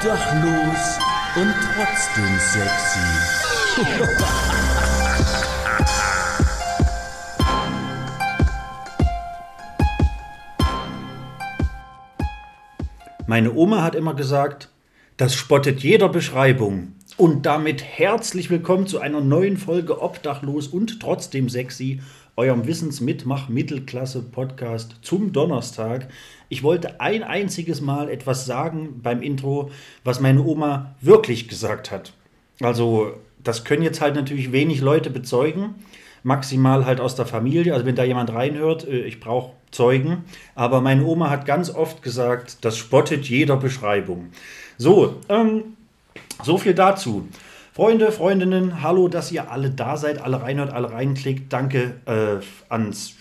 Obdachlos und trotzdem sexy. Meine Oma hat immer gesagt, das spottet jeder Beschreibung. Und damit herzlich willkommen zu einer neuen Folge Obdachlos und trotzdem sexy, eurem Wissensmitmach-Mittelklasse-Podcast zum Donnerstag. Ich wollte ein einziges Mal etwas sagen beim Intro, was meine Oma wirklich gesagt hat. Also, das können jetzt halt natürlich wenig Leute bezeugen, maximal halt aus der Familie. Also, wenn da jemand reinhört, äh, ich brauche Zeugen. Aber meine Oma hat ganz oft gesagt, das spottet jeder Beschreibung. So, ähm, so viel dazu. Freunde, Freundinnen, hallo, dass ihr alle da seid, alle reinhört, alle reinklickt. Danke äh, ans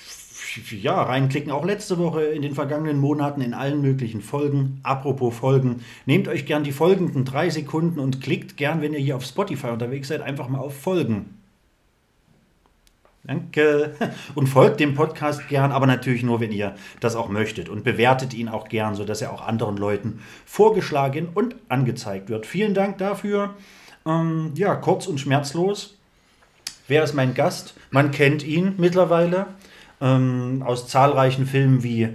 ja, reinklicken. Auch letzte Woche in den vergangenen Monaten in allen möglichen Folgen. Apropos Folgen, nehmt euch gern die folgenden drei Sekunden und klickt gern, wenn ihr hier auf Spotify unterwegs seid, einfach mal auf Folgen. Danke. Und folgt dem Podcast gern, aber natürlich nur, wenn ihr das auch möchtet. Und bewertet ihn auch gern, sodass er auch anderen Leuten vorgeschlagen und angezeigt wird. Vielen Dank dafür. Ähm, ja, kurz und schmerzlos. Wer ist mein Gast? Man kennt ihn mittlerweile ähm, aus zahlreichen Filmen wie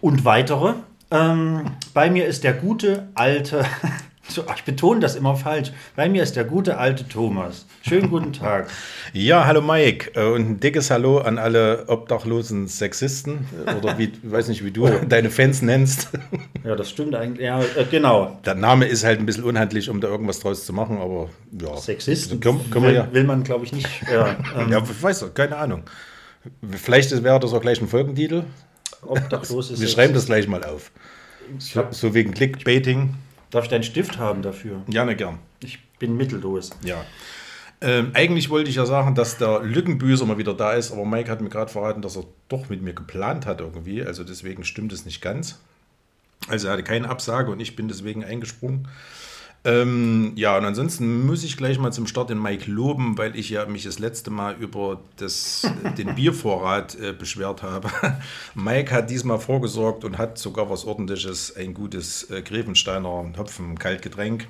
und weitere. Ähm, bei mir ist der gute alte So, ich betone das immer falsch. Bei mir ist der gute alte Thomas. Schönen guten Tag. Ja, hallo Mike äh, und ein dickes Hallo an alle obdachlosen Sexisten äh, oder wie, ich weiß nicht, wie du oh. deine Fans nennst. Ja, das stimmt eigentlich. Ja, äh, genau. Der Name ist halt ein bisschen unhandlich, um da irgendwas draus zu machen, aber ja. Sexisten können, können will, ja. will, man, glaube ich, nicht. Ja, ähm, ja, weiß doch, keine Ahnung. Vielleicht wäre das auch gleich ein Folgentitel. Obdachlos ist Wir schreiben das gleich mal auf. So, so wegen Clickbaiting. Darf ich deinen Stift haben dafür? Gerne, gern. Ich bin mittellos. Ja. Ähm, eigentlich wollte ich ja sagen, dass der Lückenbüßer mal wieder da ist, aber Mike hat mir gerade verraten, dass er doch mit mir geplant hat irgendwie. Also deswegen stimmt es nicht ganz. Also er hatte keine Absage und ich bin deswegen eingesprungen. Ähm, ja, und ansonsten muss ich gleich mal zum Start den Mike loben, weil ich ja mich das letzte Mal über das, den Biervorrat äh, beschwert habe. Mike hat diesmal vorgesorgt und hat sogar was ordentliches, ein gutes äh, Grevensteiner Hopfen-Kaltgetränk.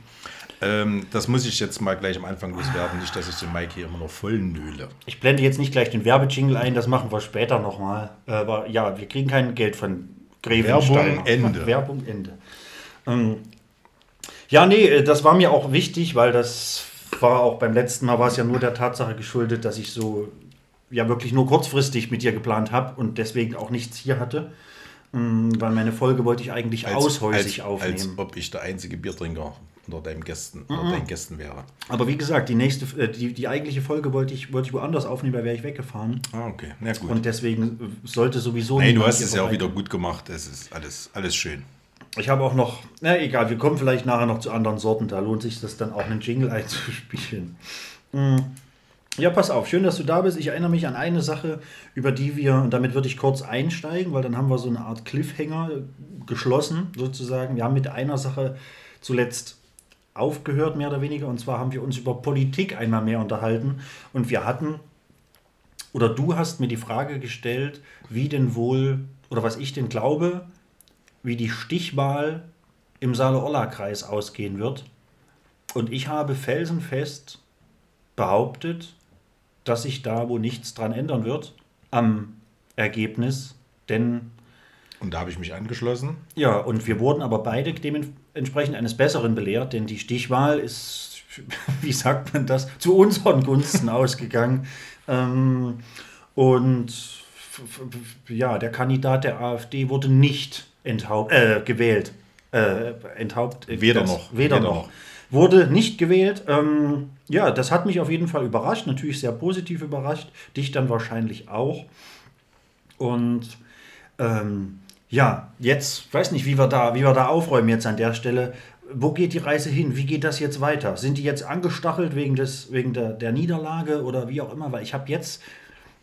Ähm, das muss ich jetzt mal gleich am Anfang loswerden, nicht, dass ich den Mike hier immer noch voll nöle. Ich blende jetzt nicht gleich den Werbejingle ein, das machen wir später nochmal. Aber ja, wir kriegen kein Geld von Grevensteiner. Werbung Ende. Werbung Ende. Ähm, ja, nee, äh, das war mir auch wichtig, weil das war auch beim letzten Mal war es ja nur der Tatsache geschuldet, dass ich so ja wirklich nur kurzfristig mit dir geplant habe und deswegen auch nichts hier hatte. Mm, weil meine Folge wollte ich eigentlich als, aushäusig als, aufnehmen. Als ob ich der einzige Biertrinker unter deinen Gästen, mhm. unter deinen Gästen wäre. Aber wie gesagt, die nächste, äh, die, die eigentliche Folge wollte ich, wollte ich woanders aufnehmen, da wäre ich weggefahren. Ah, okay. Na gut. Und deswegen sollte sowieso. Nein, du hast es ja auch wieder gut gemacht. Es ist alles, alles schön. Ich habe auch noch, na egal, wir kommen vielleicht nachher noch zu anderen Sorten, da lohnt sich das dann auch einen Jingle einzuspielen. Mm. Ja, pass auf, schön, dass du da bist. Ich erinnere mich an eine Sache, über die wir, und damit würde ich kurz einsteigen, weil dann haben wir so eine Art Cliffhanger geschlossen, sozusagen. Wir haben mit einer Sache zuletzt aufgehört, mehr oder weniger, und zwar haben wir uns über Politik einmal mehr unterhalten und wir hatten, oder du hast mir die Frage gestellt, wie denn wohl, oder was ich denn glaube, wie die Stichwahl im Saale-Orla-Kreis ausgehen wird. Und ich habe felsenfest behauptet, dass sich da wo nichts dran ändern wird am Ergebnis, denn und da habe ich mich angeschlossen. Ja, und wir wurden aber beide dementsprechend eines Besseren belehrt, denn die Stichwahl ist, wie sagt man das, zu unseren Gunsten ausgegangen. Ähm, und ja, der Kandidat der AfD wurde nicht enthaupt, äh, gewählt. Äh, enthaupt, äh, weder das, noch. Weder, weder noch. noch. Wurde nicht gewählt. Ähm, ja, das hat mich auf jeden Fall überrascht, natürlich sehr positiv überrascht. Dich dann wahrscheinlich auch. Und ähm, ja, jetzt weiß nicht, wie wir da, wie wir da aufräumen jetzt an der Stelle. Wo geht die Reise hin? Wie geht das jetzt weiter? Sind die jetzt angestachelt wegen, des, wegen der, der Niederlage oder wie auch immer? Weil ich habe jetzt,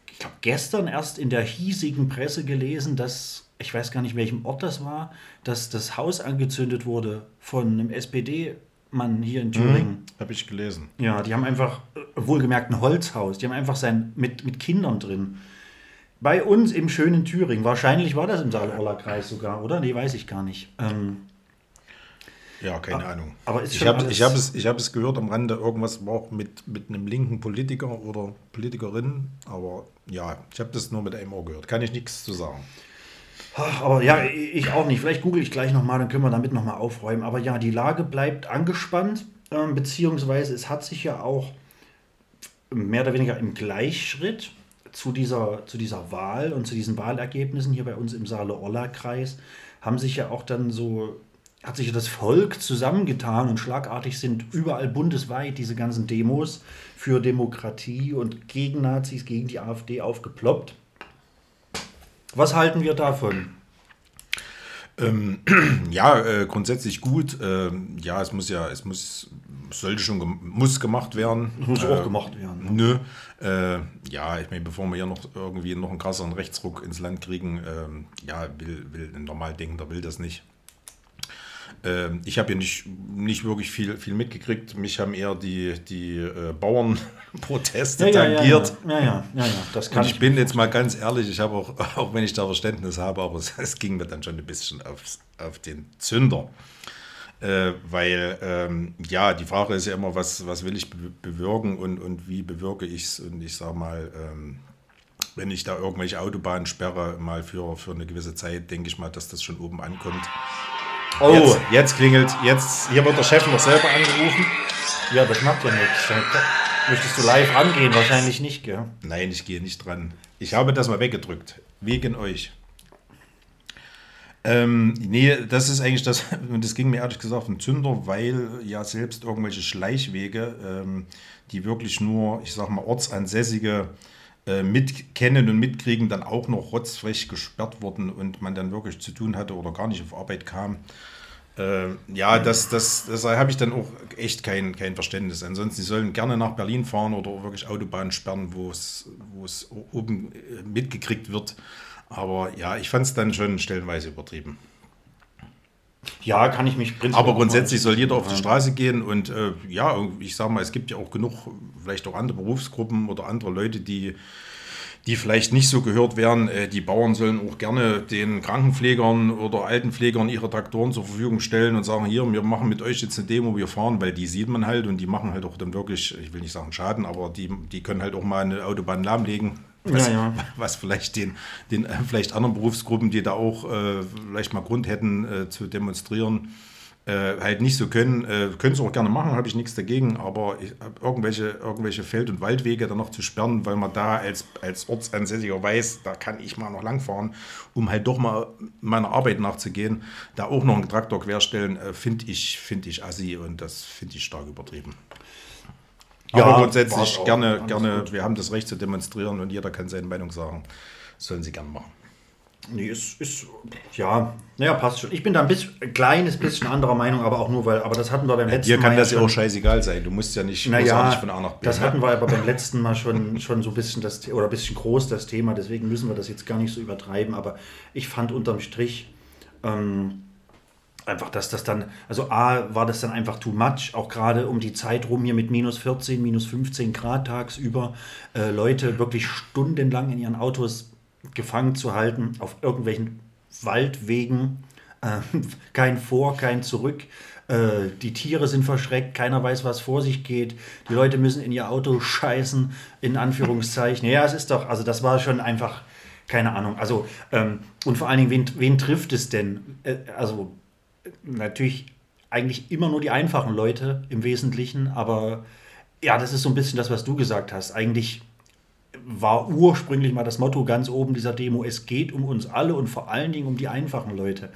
ich glaube, gestern erst in der hiesigen Presse gelesen, dass ich weiß gar nicht, welchem Ort das war, dass das Haus angezündet wurde von einem SPD-Mann hier in Thüringen. Mhm, Habe ich gelesen. Ja, die haben einfach, äh, wohlgemerkt ein Holzhaus, die haben einfach sein, mit, mit Kindern drin. Bei uns im schönen Thüringen. Wahrscheinlich war das im Saal-Orla-Kreis sogar, oder? Nee, weiß ich gar nicht. Ähm, Ja, keine Ahnung. aber ist ich habe ich hab es, ich hab es gehört am Rande, irgendwas war auch mit, mit einem linken Politiker oder Politikerin, aber ja, ich habe das nur mit einem Ohr gehört. Kann ich nichts zu sagen. Aber ja, ich auch nicht. Vielleicht google ich gleich nochmal, dann können wir damit nochmal aufräumen. Aber ja, die Lage bleibt angespannt, ähm, beziehungsweise es hat sich ja auch mehr oder weniger im Gleichschritt zu dieser, zu dieser Wahl und zu diesen Wahlergebnissen hier bei uns im Saale-Orla-Kreis haben sich ja auch dann so, hat sich ja das Volk zusammengetan und schlagartig sind überall bundesweit diese ganzen Demos für Demokratie und gegen Nazis, gegen die AfD aufgeploppt. Was halten wir davon? Ja, äh, grundsätzlich gut. Ähm, ja, es muss ja, es muss, sollte schon, gem muss gemacht werden. Muss auch gemacht werden. Nö. Äh, ja, ich meine, bevor wir hier noch irgendwie noch einen krasseren Rechtsruck ins Land kriegen, ähm, ja, will, will ein normal Denkender will das nicht. Ähm, ich habe hier nicht, nicht wirklich viel, viel mitgekriegt. Mich haben eher die, die äh, Bauernproteste tangiert. Ja, ja, ja, ja, ja, das kann Und ich bin jetzt mal ganz ehrlich, ich habe auch, auch wenn ich da Verständnis habe, aber es, es ging mir dann schon ein bisschen aufs, auf den Zünder. Äh, weil, ähm, ja, die Frage ist ja immer, was, was will ich be bewirken und, und wie bewirke ich es? Und ich sage mal, ähm, wenn ich da irgendwelche Autobahnen sperre, mal für, für eine gewisse Zeit, denke ich mal, dass das schon oben ankommt. Oh, Jetzt, jetzt klingelt, jetzt, hier wird der Chef noch selber angerufen. ja, das macht ja nichts. Möchtest du live rangehen? Wahrscheinlich nicht, gell? Nein, ich gehe nicht dran. Ich habe das mal weggedrückt. Wegen euch. Ähm, nee, das ist eigentlich das, und das ging mir ehrlich gesagt ein Zünder, weil ja selbst irgendwelche Schleichwege, ähm, die wirklich nur, ich sag mal, ortsansässige äh, mitkennen und mitkriegen, dann auch noch rotzfrech gesperrt wurden und man dann wirklich zu tun hatte oder gar nicht auf Arbeit kam. Äh, ja, das, das, das habe ich dann auch echt kein, kein Verständnis. Ansonsten, sie sollen gerne nach Berlin fahren oder wirklich Autobahnen sperren, wo es, oben äh, mitgekriegt wird. Aber ja, ich fand es dann schon stellenweise übertrieben. Ja, kann ich mich prinzipiell. Aber grundsätzlich soll jeder auf die Straße gehen und äh, ja, ich sage mal, es gibt ja auch genug, vielleicht auch andere Berufsgruppen oder andere Leute, die, die vielleicht nicht so gehört werden. Äh, die Bauern sollen auch gerne den Krankenpflegern oder Altenpflegern ihre Traktoren zur Verfügung stellen und sagen, hier, wir machen mit euch jetzt eine Demo, wir fahren, weil die sieht man halt und die machen halt auch dann wirklich, ich will nicht sagen Schaden, aber die, die können halt auch mal eine Autobahn lahmlegen. Was, Ja, ja. was vielleicht den, den äh, vielleicht anderen Berufsgruppen, die da auch äh, vielleicht mal Grund hätten äh, zu demonstrieren, äh, halt nicht so können. Können sie auch gerne machen, habe ich nichts dagegen, aber ich, irgendwelche, irgendwelche Feld- und Waldwege dann noch zu sperren, weil man da als, als Ortsansässiger weiß, da kann ich mal noch langfahren, um halt doch mal meiner Arbeit nachzugehen, da auch noch einen Traktor querstellen, finde ich, find ich assi und das finde ich stark übertrieben. Ja, aber grundsätzlich gerne, gerne, gut. wir haben das Recht zu demonstrieren und jeder kann seine Meinung sagen. Sollen sie gerne machen. Nee, ist, ist, ja, naja, passt schon. Ich bin da ein bisschen, ein kleines bisschen anderer Meinung, aber auch nur, weil, aber das hatten wir beim letzten Dir kann Mal das ja auch scheißegal sein. Du musst ja nicht Naja, von A nach B. das ne? hatten wir aber beim letzten Mal schon, schon so ein bisschen das oder ein bisschen groß das Thema, deswegen müssen wir das jetzt gar nicht so übertreiben, aber ich fand unterm Strich ähm, einfach, dass das dann, also A, war das dann einfach too much, auch gerade um die Zeit rum hier mit minus 14, minus 15 Grad tagsüber, äh, Leute wirklich stundenlang in ihren Autos gefangen zu halten, auf irgendwelchen Waldwegen, äh, kein Vor, kein Zurück. Äh, die Tiere sind verschreckt, keiner weiß, was vor sich geht. Die Leute müssen in ihr Auto scheißen, in Anführungszeichen. Ja, es ist doch, also das war schon einfach, keine Ahnung. Also, ähm, und vor allen Dingen, wen, wen trifft es denn? Äh, also, natürlich eigentlich immer nur die einfachen Leute im Wesentlichen, aber ja, das ist so ein bisschen das, was du gesagt hast. Eigentlich war ursprünglich mal das Motto ganz oben dieser Demo, es geht um uns alle und vor allen Dingen um die einfachen Leute.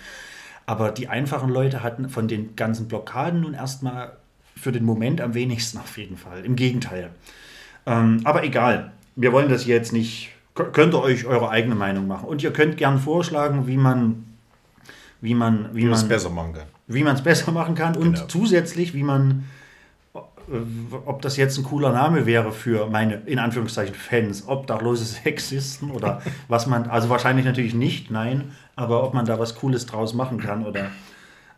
Aber die einfachen Leute hatten von den ganzen Blockaden nun erstmal für den Moment am wenigsten auf jeden Fall. Im Gegenteil. Ähm, aber egal, wir wollen das jetzt nicht. Könnt ihr euch eure eigene Meinung machen. Und ihr könnt gern vorschlagen, wie man, wie man, wie Wie man es besser machen kann. wie man es besser machen kann und Genau. zusätzlich, wie man, ob das jetzt ein cooler Name wäre für meine, in Anführungszeichen, Fans, obdachlose Sexisten oder was man, also wahrscheinlich natürlich nicht, nein, aber ob man da was Cooles draus machen kann oder,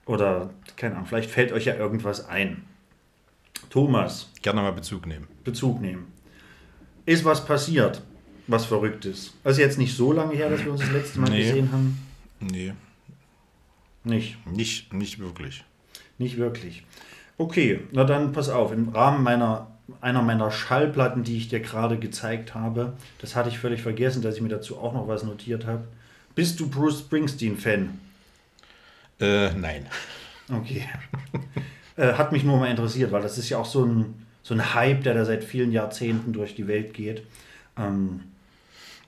oder keine Ahnung, vielleicht fällt euch ja irgendwas ein. Thomas, Gerne mal Bezug nehmen. Bezug nehmen. Ist was passiert, was verrückt ist? Also jetzt nicht so lange her, dass wir uns das letzte Mal Nee. gesehen haben. Nee, Nicht. nicht, nicht wirklich. Nicht wirklich. Okay, na dann pass auf. Im Rahmen meiner, einer meiner Schallplatten, die ich dir gerade gezeigt habe, das hatte ich völlig vergessen, dass ich mir dazu auch noch was notiert habe. Bist du Bruce Springsteen-Fan? Äh, nein. Okay. äh, hat mich nur mal interessiert, weil das ist ja auch so ein, so ein Hype, der da seit vielen Jahrzehnten durch die Welt geht. Ähm,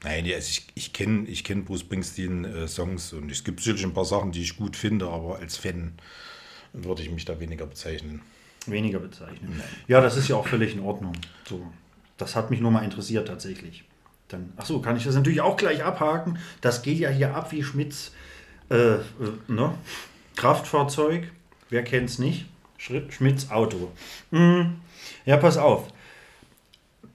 Nein, also ich, ich kenne ich kenn Bruce Springsteen-Songs und es gibt sicherlich ein paar Sachen, die ich gut finde, aber als Fan würde ich mich da weniger bezeichnen. weniger bezeichnen. Ja, das ist ja auch völlig in Ordnung. So, das hat mich nur mal interessiert tatsächlich. Dann, ach so, kann ich das natürlich auch gleich abhaken. Das geht ja hier ab wie Schmidts äh, äh, ne? Kraftfahrzeug. Wer kennt es nicht? Schmidts Auto. Mm, ja, pass auf.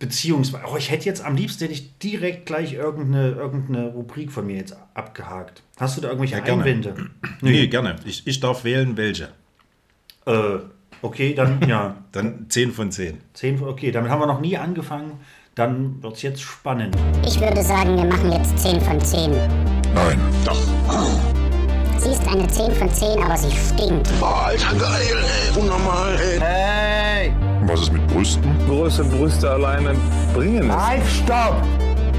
Beziehungsweise, oh, ich hätte jetzt am liebsten hätte ich direkt gleich irgendeine, irgendeine Rubrik von mir jetzt abgehakt. Hast du da irgendwelche Ja, gerne. Einwände? Nee, gerne. Ich, ich darf wählen, welche. Äh, okay, dann ja. Dann 10 von 10. 10, okay, damit haben wir noch nie angefangen. Dann wird es jetzt spannend. Ich würde sagen, wir machen jetzt 10 von 10. Nein. Doch. Sie ist eine 10 von 10, aber sie stinkt. Boah, Alter, geil, ey. Unnormal, ey. Was ist mit Brüsten? Große Brüste alleine bringen es. Halt, stopp!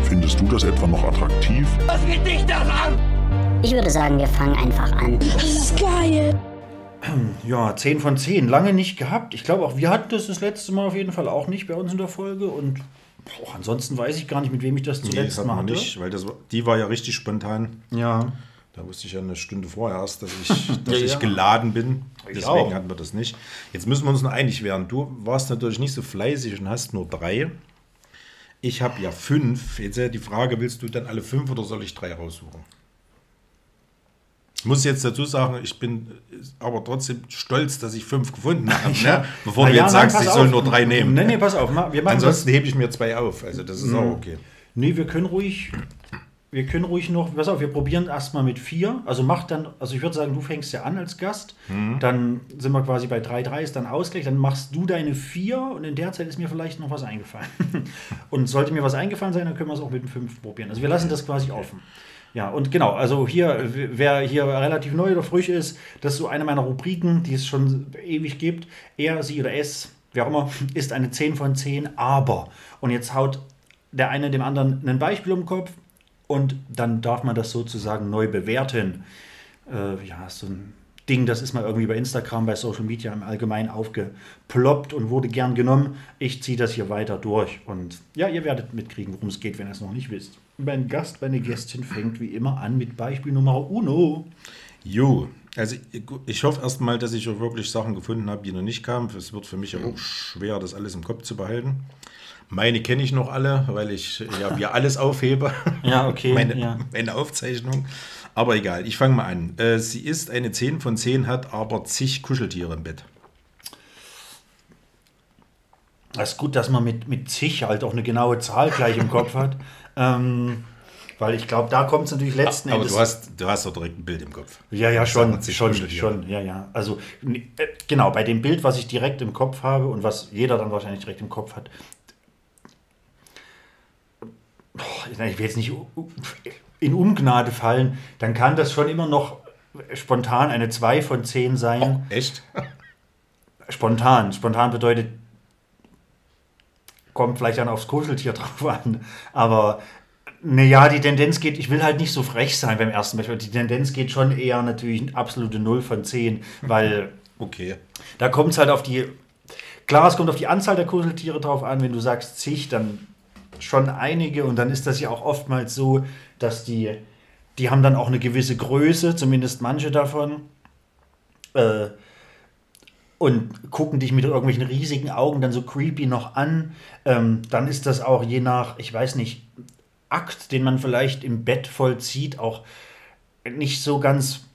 Findest du das etwa noch attraktiv? Ich würde sagen, wir fangen einfach an. Ja, 10 von 10. Lange nicht gehabt. Ich glaube auch, wir hatten das das letzte Mal auf jeden Fall auch nicht bei uns in der Folge. Und boah, ansonsten weiß ich gar nicht, mit wem ich das Nee, zuletzt das hat mal man hatte. nicht, weil das, die war ja richtig spontan. Ja. Da wusste ich ja eine Stunde vorher erst, dass ich, dass Ja, ich ja. geladen bin. Ich Deswegen auch. hatten wir das nicht. Jetzt müssen wir uns noch einig werden. Du warst natürlich nicht so fleißig und hast nur drei. Ich habe ja fünf. Jetzt ja die Frage, willst du dann alle fünf oder soll ich drei raussuchen? Ich muss jetzt dazu sagen, ich bin aber trotzdem stolz, dass ich fünf gefunden habe. Ne? Bevor Na du ja, jetzt nein, sagst, pass ich soll nur drei nehmen. Nee, nee, pass auf. Wir machen Ansonsten das. hebe ich mir zwei auf. Also das ist auch okay. Nee, wir können ruhig. Wir können ruhig noch, pass auf, wir probieren erstmal mit vier. Also mach dann, also ich würde sagen, du fängst ja an als Gast. Mhm. Dann sind wir quasi bei 3-3, ist dann Ausgleich. Dann machst du deine vier und in der Zeit ist mir vielleicht noch was eingefallen. und sollte mir was eingefallen sein, dann können wir es auch mit dem 5 probieren. Also wir lassen das quasi offen. Ja, und genau, also hier, wer hier relativ neu oder frisch ist, das ist so eine meiner Rubriken, die es schon ewig gibt. Er, sie oder es, wer auch immer, ist eine 10 von 10, aber. Und jetzt haut der eine dem anderen ein Beispiel um den Kopf und dann darf man das sozusagen neu bewerten. Äh, ja, so ein Ding, das ist mal irgendwie bei Instagram, bei Social Media im Allgemeinen aufgeploppt und wurde gern genommen. Ich ziehe das hier weiter durch und ja, ihr werdet mitkriegen, worum es geht, wenn ihr es noch nicht wisst. Mein Gast, meine Gästin fängt wie immer an mit Beispiel Nummer uno. Jo, also ich- hoffe erstmal, dass ich auch wirklich Sachen gefunden habe, die noch nicht kamen. Es wird für mich ja auch schwer, das alles im Kopf zu behalten. Meine kenne ich noch alle, weil ich ja wir alles aufhebe. Ja, okay, meine, ja. meine Aufzeichnung. Aber egal, ich fange mal an. Äh, Sie ist eine 10 von 10, hat aber zig Kuscheltiere im Bett. Das ist gut, dass man mit, mit zig halt auch eine genaue Zahl gleich im Kopf hat. Ähm, weil ich glaube, da kommt es natürlich letzten Aber Endes. du hast, du hast doch direkt ein Bild im Kopf. Ja, ja, schon, schon, schon, ja, ja. Also, äh, genau, bei dem Bild, was ich direkt im Kopf habe und was jeder dann wahrscheinlich direkt im Kopf hat, ich will jetzt nicht in Ungnade fallen, dann kann das schon immer noch spontan eine 2 von 10 sein. Echt? Spontan. Spontan bedeutet, kommt vielleicht dann aufs Kuscheltier drauf an. Aber naja, die Tendenz geht, ich will halt nicht so frech sein beim ersten Beispiel. Die Tendenz geht schon eher natürlich eine absolute 0 von 10, weil Okay. da kommt es halt auf die. Klar, es kommt auf die Anzahl der Kuscheltiere drauf an. Wenn du sagst zig, dann schon einige. Und dann ist das ja auch oftmals so, dass die, die haben dann auch eine gewisse Größe, zumindest manche davon. Äh, und gucken dich mit irgendwelchen riesigen Augen dann so creepy noch an. Ähm, dann ist das auch je nach, ich weiß nicht, Akt, den man vielleicht im Bett vollzieht, auch nicht so ganz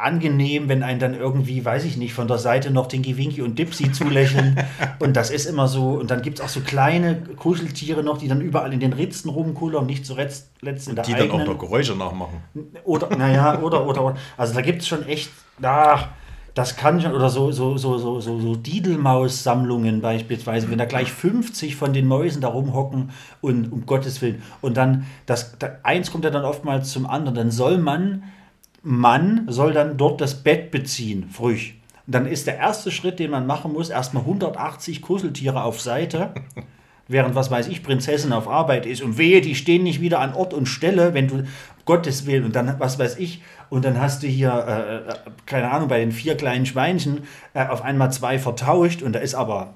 angenehm, wenn einen dann irgendwie, weiß ich nicht, von der Seite noch Dinky Winky und Dipsy zulächeln. und das ist immer so. Und dann gibt es auch so kleine Kuscheltiere noch, die dann überall in den Ritzen rumkullern, nicht zuletzt letzt in der Die dann auch noch Geräusche nachmachen. Oder, naja, oder, oder, oder. Also da gibt es schon echt, ach, das kann schon, oder so, so, so, so, so, so Didelmaus-Sammlungen beispielsweise, wenn da gleich 50 von den Mäusen da rumhocken und um Gottes Willen. Und dann, das, da, eins kommt ja dann oftmals zum anderen, dann soll man, Mann soll dann dort das Bett beziehen, früh. dann ist der erste Schritt, den man machen muss, erstmal 180 Kuscheltiere auf Seite. Während, was weiß ich, Prinzessin auf Arbeit ist und wehe, die stehen nicht wieder an Ort und Stelle, wenn du, Gottes Willen, und dann, was weiß ich, und dann hast du hier, äh, äh, keine Ahnung, bei den vier kleinen Schweinchen äh, auf einmal zwei vertauscht und da ist aber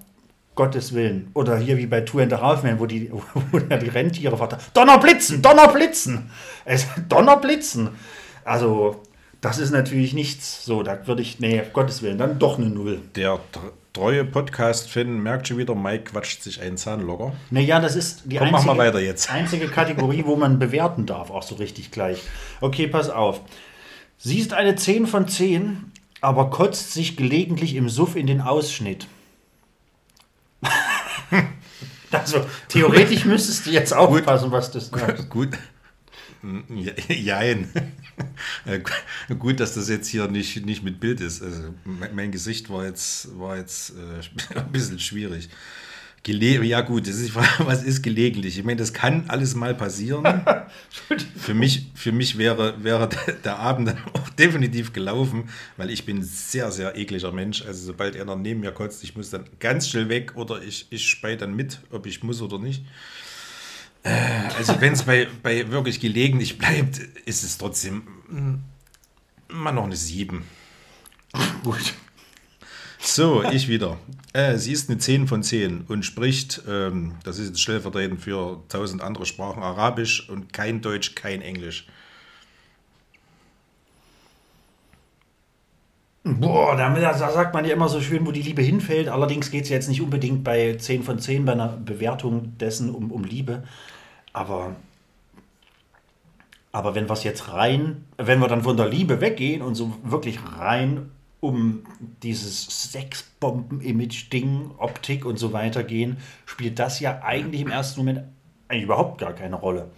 Gottes Willen. Oder hier wie bei Two and a Half Men, wo die, wo die Rentiere verteilen. Donnerblitzen, Donnerblitzen! Es, Donnerblitzen! Also, das ist natürlich nichts. So, da würde ich, nee, Gottes Willen, dann doch eine Null. Der tr- treue Podcast-Fan merkt schon wieder, Mike quatscht sich einen Zahn locker. Naja, das ist die Komm, einzige, einzige Kategorie, wo man bewerten darf, auch so richtig gleich. Okay, pass auf. Sie ist eine 10 von 10, aber kotzt sich gelegentlich im Suff in den Ausschnitt. also, theoretisch müsstest du jetzt aufpassen, was das sagt. Gut. Ja, Jein. Gu- Gut, dass das jetzt hier nicht, nicht mit Bild ist. Also mein Gesicht war jetzt, war jetzt äh, ein bisschen schwierig. Gele ja gut, das ist was ist gelegentlich? Ich meine, das kann alles mal passieren. für mich, für mich wäre, wäre der- Abend dann auch definitiv gelaufen, weil ich bin ein sehr, sehr ekliger Mensch. Also sobald einer neben mir kotzt, ich muss dann ganz schnell weg oder ich, ich spei dann mit, ob ich muss oder nicht. Also wenn es bei, bei wirklich gelegentlich bleibt, ist es trotzdem mal noch eine 7. Gut. So, ich wieder. Äh, sie ist eine 10 von 10 und spricht, ähm, das ist jetzt stellvertretend für tausend andere Sprachen, Arabisch und kein Deutsch, kein Englisch. Boah, da, da sagt man ja immer so schön, wo die Liebe hinfällt. Allerdings geht es jetzt nicht unbedingt bei 10 von 10 bei einer Bewertung dessen um, um Liebe. Aber, aber wenn es jetzt rein, wenn wir dann von der Liebe weggehen und so wirklich rein um dieses Sexbomben-Image-Ding, Optik und so weiter gehen, spielt das ja eigentlich im ersten Moment eigentlich überhaupt gar keine Rolle.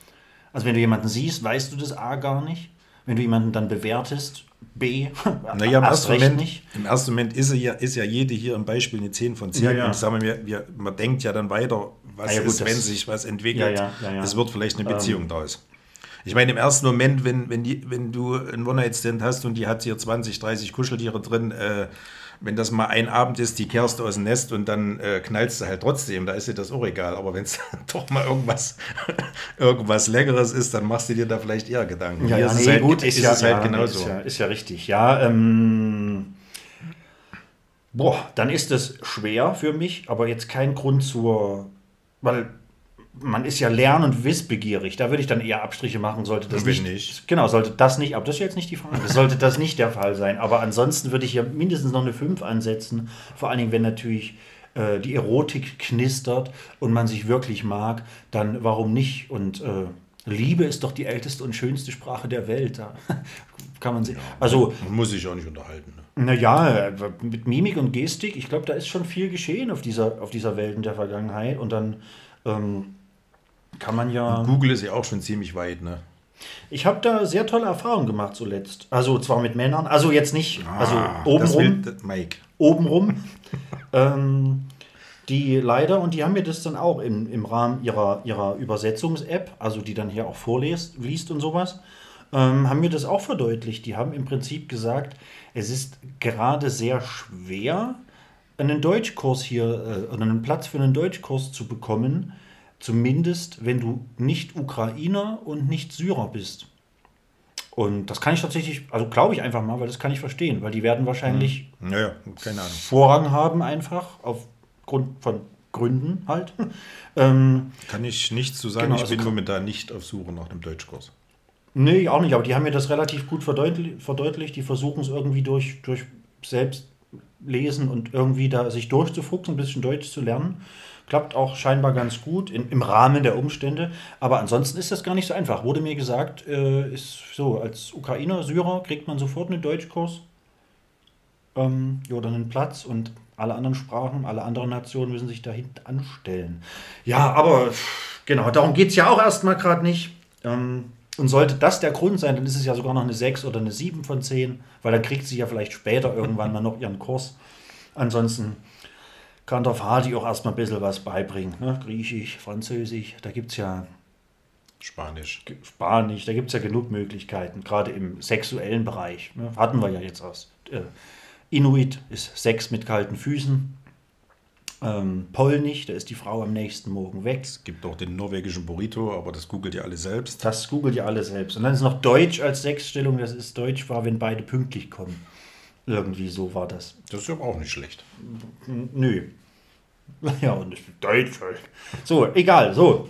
Also wenn du jemanden siehst, weißt du das A gar nicht. Wenn du jemanden dann bewertest, B, Naja, im erst ersten, Moment, nicht. im ersten Moment ist, ja, ist ja jede hier im Beispiel eine 10 von 10. Ja, ja. Und sagen wir, wir, man denkt ja dann weiter, was ja, gut, ist, das- wenn sich was entwickelt. Ja, ja, ja, ja. Es wird vielleicht eine Beziehung daraus. Ich meine, im ersten Moment, wenn, wenn, die, wenn du einen One-Night-Stand hast und die hat hier 20, 30 Kuscheltiere drin, äh, wenn das mal ein Abend ist, die kehrst du aus dem Nest und dann äh, knallst du halt trotzdem, da ist dir das auch egal. Aber wenn es doch mal irgendwas, irgendwas Leckeres ist, dann machst du dir da vielleicht eher Gedanken. Ja, ja, ist nee, halt, gut, ist ist, ja, es halt ja, genauso. Ist ja, ist ja richtig. Ja, ähm, boah, dann ist es schwer für mich, aber jetzt kein Grund zur, weil man ist ja lern- und wissbegierig. Da würde ich dann eher Abstriche machen, sollte das nicht, nicht. Genau, sollte das nicht, aber das ist jetzt nicht die Frage. Das sollte das nicht der Fall sein. Aber ansonsten würde ich ja mindestens noch eine 5 ansetzen. Vor allen Dingen, wenn natürlich äh, die Erotik knistert und man sich wirklich mag, dann warum nicht? Und äh, Liebe ist doch die älteste und schönste Sprache der Welt. Da kann man sehen. Also, Man muss sich auch nicht unterhalten. Ne? naja, mit Mimik und Gestik, ich glaube, da ist schon viel geschehen auf dieser, auf dieser Welt in der Vergangenheit. Und dann ähm, kann man ja. Google ist ja auch schon ziemlich weit, ne? Ich habe da sehr tolle Erfahrungen gemacht zuletzt. Also zwar mit Männern, also jetzt nicht, also Ah, will obenrum, Mike. obenrum. ähm, die leider, und die haben mir das dann auch im, im Rahmen ihrer, ihrer Übersetzungs-App, also die dann hier auch vorliest liest und sowas, ähm, haben mir das auch verdeutlicht. Die haben im Prinzip gesagt, es ist gerade sehr schwer, einen Deutschkurs hier, äh, einen Platz für einen Deutschkurs zu bekommen, zumindest wenn du nicht Ukrainer und nicht Syrer bist. Und das kann ich tatsächlich, also glaube ich einfach mal, weil das kann ich verstehen, weil die werden wahrscheinlich Naja, keine Ahnung. Vorrang haben einfach, aufgrund von Gründen halt. ähm, Kann ich nichts zu sagen. Genau, ich also bin momentan nicht auf Suche nach einem Deutschkurs. nee, auch nicht, aber die haben mir das relativ gut verdeutlicht. verdeutlicht. Die versuchen es irgendwie durch, durch Selbstlesen und irgendwie da sich durchzufuchsen, ein bisschen Deutsch zu lernen. Klappt auch scheinbar ganz gut in, im Rahmen der Umstände. Aber ansonsten ist das gar nicht so einfach. Wurde mir gesagt, äh, ist so, als Ukrainer, Syrer kriegt man sofort einen Deutschkurs. Ähm, dann einen Platz und alle anderen Sprachen, alle anderen Nationen müssen sich da anstellen. Ja, aber genau, darum geht es ja auch erstmal gerade nicht. Ähm, und sollte das der Grund sein, dann ist es ja sogar noch eine 6 oder eine 7 von 10, weil dann kriegt sie ja vielleicht später irgendwann mal noch ihren Kurs. Ansonsten kann der Fadi auch erstmal ein bisschen was beibringen. Ne? Griechisch, Französisch, da gibt es ja Spanisch. Spanisch, da gibt es ja genug Möglichkeiten, gerade im sexuellen Bereich. Ne? Hatten wir ja jetzt erst äh, Inuit ist Sex mit kalten Füßen. Ähm, Polnisch, da ist die Frau am nächsten Morgen weg. Es gibt auch den norwegischen Burrito, aber das googelt ihr alle selbst. Das googelt ihr alle selbst. Und dann ist noch Deutsch als Sexstellung. Das ist Deutsch war, wenn beide pünktlich kommen. Irgendwie so war das. Das ist aber auch nicht schlecht. Nö. Ja, und ich bin Deutsch. So, egal, so.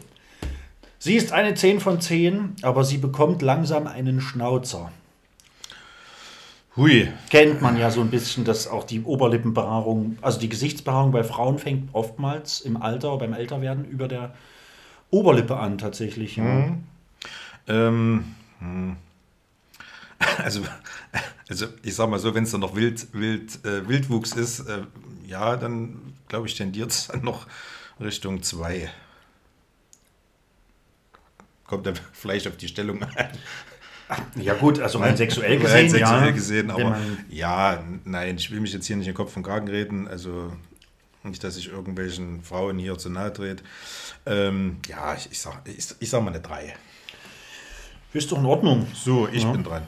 Sie ist eine 10 von 10, aber sie bekommt langsam einen Schnauzer. Hui. Kennt man ja so ein bisschen, dass auch die Oberlippenbehaarung, also die Gesichtsbehaarung bei Frauen fängt oftmals im Alter, beim Älterwerden über der Oberlippe an tatsächlich. Ja. Ähm, hm. also, also ich sag mal so, wenn es dann noch Wild, Wild, äh, Wildwuchs ist, äh, ja, dann glaube ich, tendiert es dann noch Richtung 2. Kommt dann vielleicht auf die Stellung an. Ja gut, also rein sexuell Rein gesehen, sexuell ja. gesehen, aber ja, nein, ich will mich jetzt hier nicht in den Kopf und Kragen reden, also nicht, dass sich irgendwelchen Frauen hier zu nahe dreht. Ähm, ja, ich, ich, sag, ich, ich sag mal eine 3. Ist doch in Ordnung. So, ich bin dran.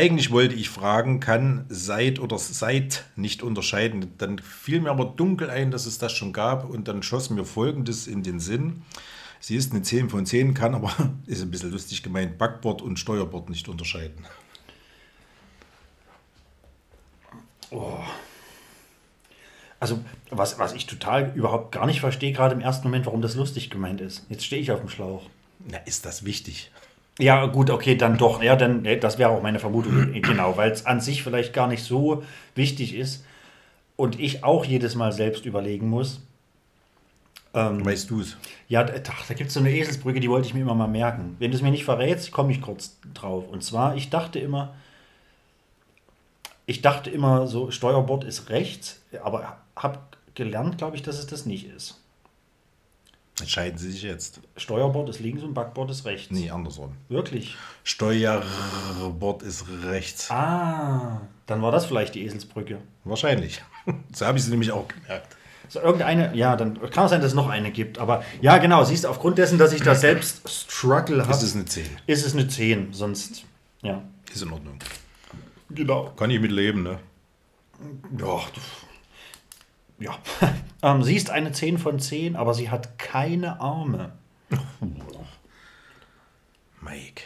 Eigentlich wollte ich fragen, kann seit oder seit nicht unterscheiden. Dann fiel mir aber dunkel ein, dass es das schon gab und dann schoss mir Folgendes in den Sinn. Sie ist eine 10 von 10, kann aber, ist ein bisschen lustig gemeint, Backbord und Steuerbord nicht unterscheiden. Also, was, was ich total überhaupt gar nicht verstehe, gerade im ersten Moment, warum das lustig gemeint ist. Jetzt stehe ich auf dem Schlauch. Na, ist das wichtig? Ja, gut, okay, dann doch. Ja, dann, das wäre auch meine Vermutung. genau, weil es an sich vielleicht gar nicht so wichtig ist und ich auch jedes Mal selbst überlegen muss. Weißt du es? Ja, da, da gibt es so eine Eselsbrücke, die wollte ich mir immer mal merken. Wenn du es mir nicht verrätst, komme ich kurz drauf. Und zwar, ich dachte immer, ich dachte immer so, Steuerbord ist rechts, aber habe gelernt, glaube ich, dass es das nicht ist. Entscheiden Sie sich jetzt. Steuerbord ist links und Backbord ist rechts. Nee, andersrum. Wirklich? Steuerbord ist rechts. Ah, dann war das vielleicht die Eselsbrücke. Wahrscheinlich. So habe ich sie nämlich auch gemerkt. So, irgendeine, ja, dann kann es sein, dass es noch eine gibt. Aber ja, genau, siehst du, aufgrund dessen, dass ich da selbst Struggle habe, ist eine 10. ist es eine 10. Sonst, ja. Ist in Ordnung. Genau. Kann ich mit leben, ne? Ja, ja. ähm, sie ist eine 10 von 10, aber sie hat keine Arme. Mike.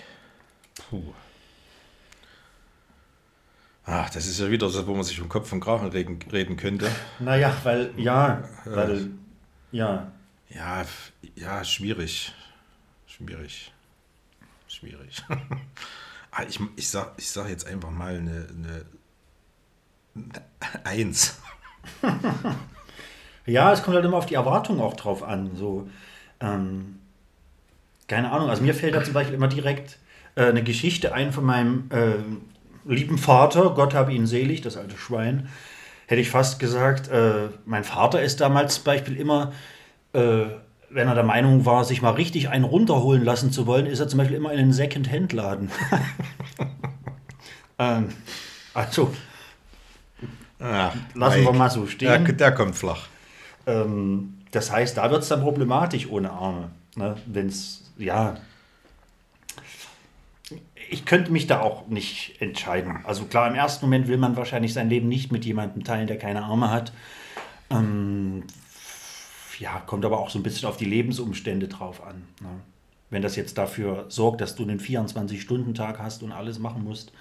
Puh. Ach, das ist ja wieder so, wo man sich um Kopf und Kragen reden, reden könnte. Naja, weil, ja, weil, ja. Ja, ja, schwierig. Schwierig. Schwierig. ah, ich, ich, sag, ich sag jetzt einfach mal eine, eine, eine Eins. Ja, es kommt halt immer auf die Erwartung auch drauf an. So, ähm, keine Ahnung, also mir fällt da zum Beispiel immer direkt äh, eine Geschichte ein von meinem äh, lieben Vater, Gott habe ihn selig, das alte Schwein. Hätte ich fast gesagt, äh, mein Vater ist damals zum Beispiel immer, äh, wenn er der Meinung war, sich mal richtig einen runterholen lassen zu wollen, ist er zum Beispiel immer in einen Second-Hand-Laden. ähm, also, Ah, Lassen wir mal so stehen. Der, der kommt flach. Ähm, das heißt, da wird es dann problematisch ohne Arme. Ne? Wenn es, ja. Ich könnte mich da auch nicht entscheiden. Also klar, im ersten Moment will man wahrscheinlich sein Leben nicht mit jemandem teilen, der keine Arme hat. Ähm, ja, kommt aber auch so ein bisschen auf die Lebensumstände drauf an. Ne? Wenn das jetzt dafür sorgt, dass du einen 24-Stunden-Tag hast und alles machen musst,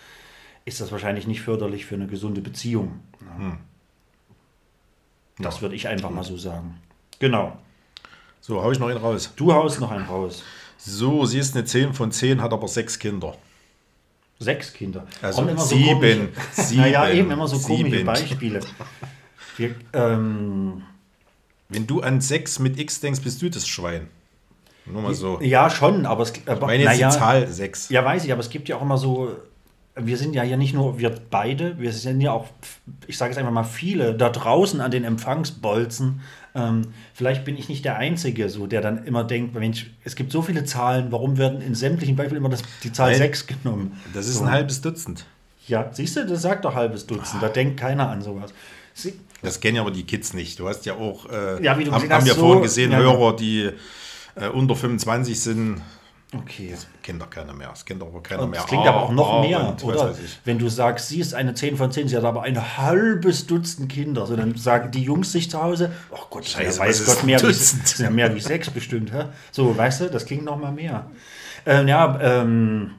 ist das wahrscheinlich nicht förderlich für eine gesunde Beziehung. Ne? Das würde ich einfach mal so sagen. Genau. So, hau ich noch ihn raus. Du haust noch einen raus. So, sie ist eine 10 von 10, hat aber sechs Kinder. Sechs Kinder. Also immer sieben. komische, Sieben. Naja, eben immer so komische Sieben. Beispiele. Wir, ähm, Wenn du an 6 mit X denkst, bist du das Schwein. Nur mal so. Ja, schon, aber es aber, meine jetzt naja, die Zahl 6. Ja, weiß ich, aber es gibt ja auch immer so. Wir sind ja hier nicht nur wir beide, wir sind ja auch, ich sage es einfach mal, viele da draußen an den Empfangsbolzen. Ähm, vielleicht bin ich nicht der Einzige, so, der dann immer denkt, Mensch, es gibt so viele Zahlen, warum werden in sämtlichen Beispielen immer das, die Zahl Weil- 6 genommen? Das ist so. ein halbes Dutzend. Ja, siehst du, das sagt doch halbes Dutzend, da denkt keiner an sowas. Sie, Das kennen ja aber die Kids nicht. Du hast ja auch, äh, Ja, wie du haben, haben wir so- vorhin gesehen, ja, Hörer, die äh, unter 25 sind. Okay. Das kennt doch keiner mehr. Das kennt doch keiner Und mehr. das klingt aber auch noch Ah, mehr, und oder? weiß ich. Wenn du sagst, sie ist eine 10 von 10, sie hat aber ein halbes Dutzend Kinder. So, dann sagen die Jungs sich zu Hause, oh Gott, Scheiße, weiß Gott mehr wie, Dutzend? sind ja mehr wie sechs bestimmt. Hä? So, weißt du, das klingt noch mal mehr. Ähm, ja, ähm,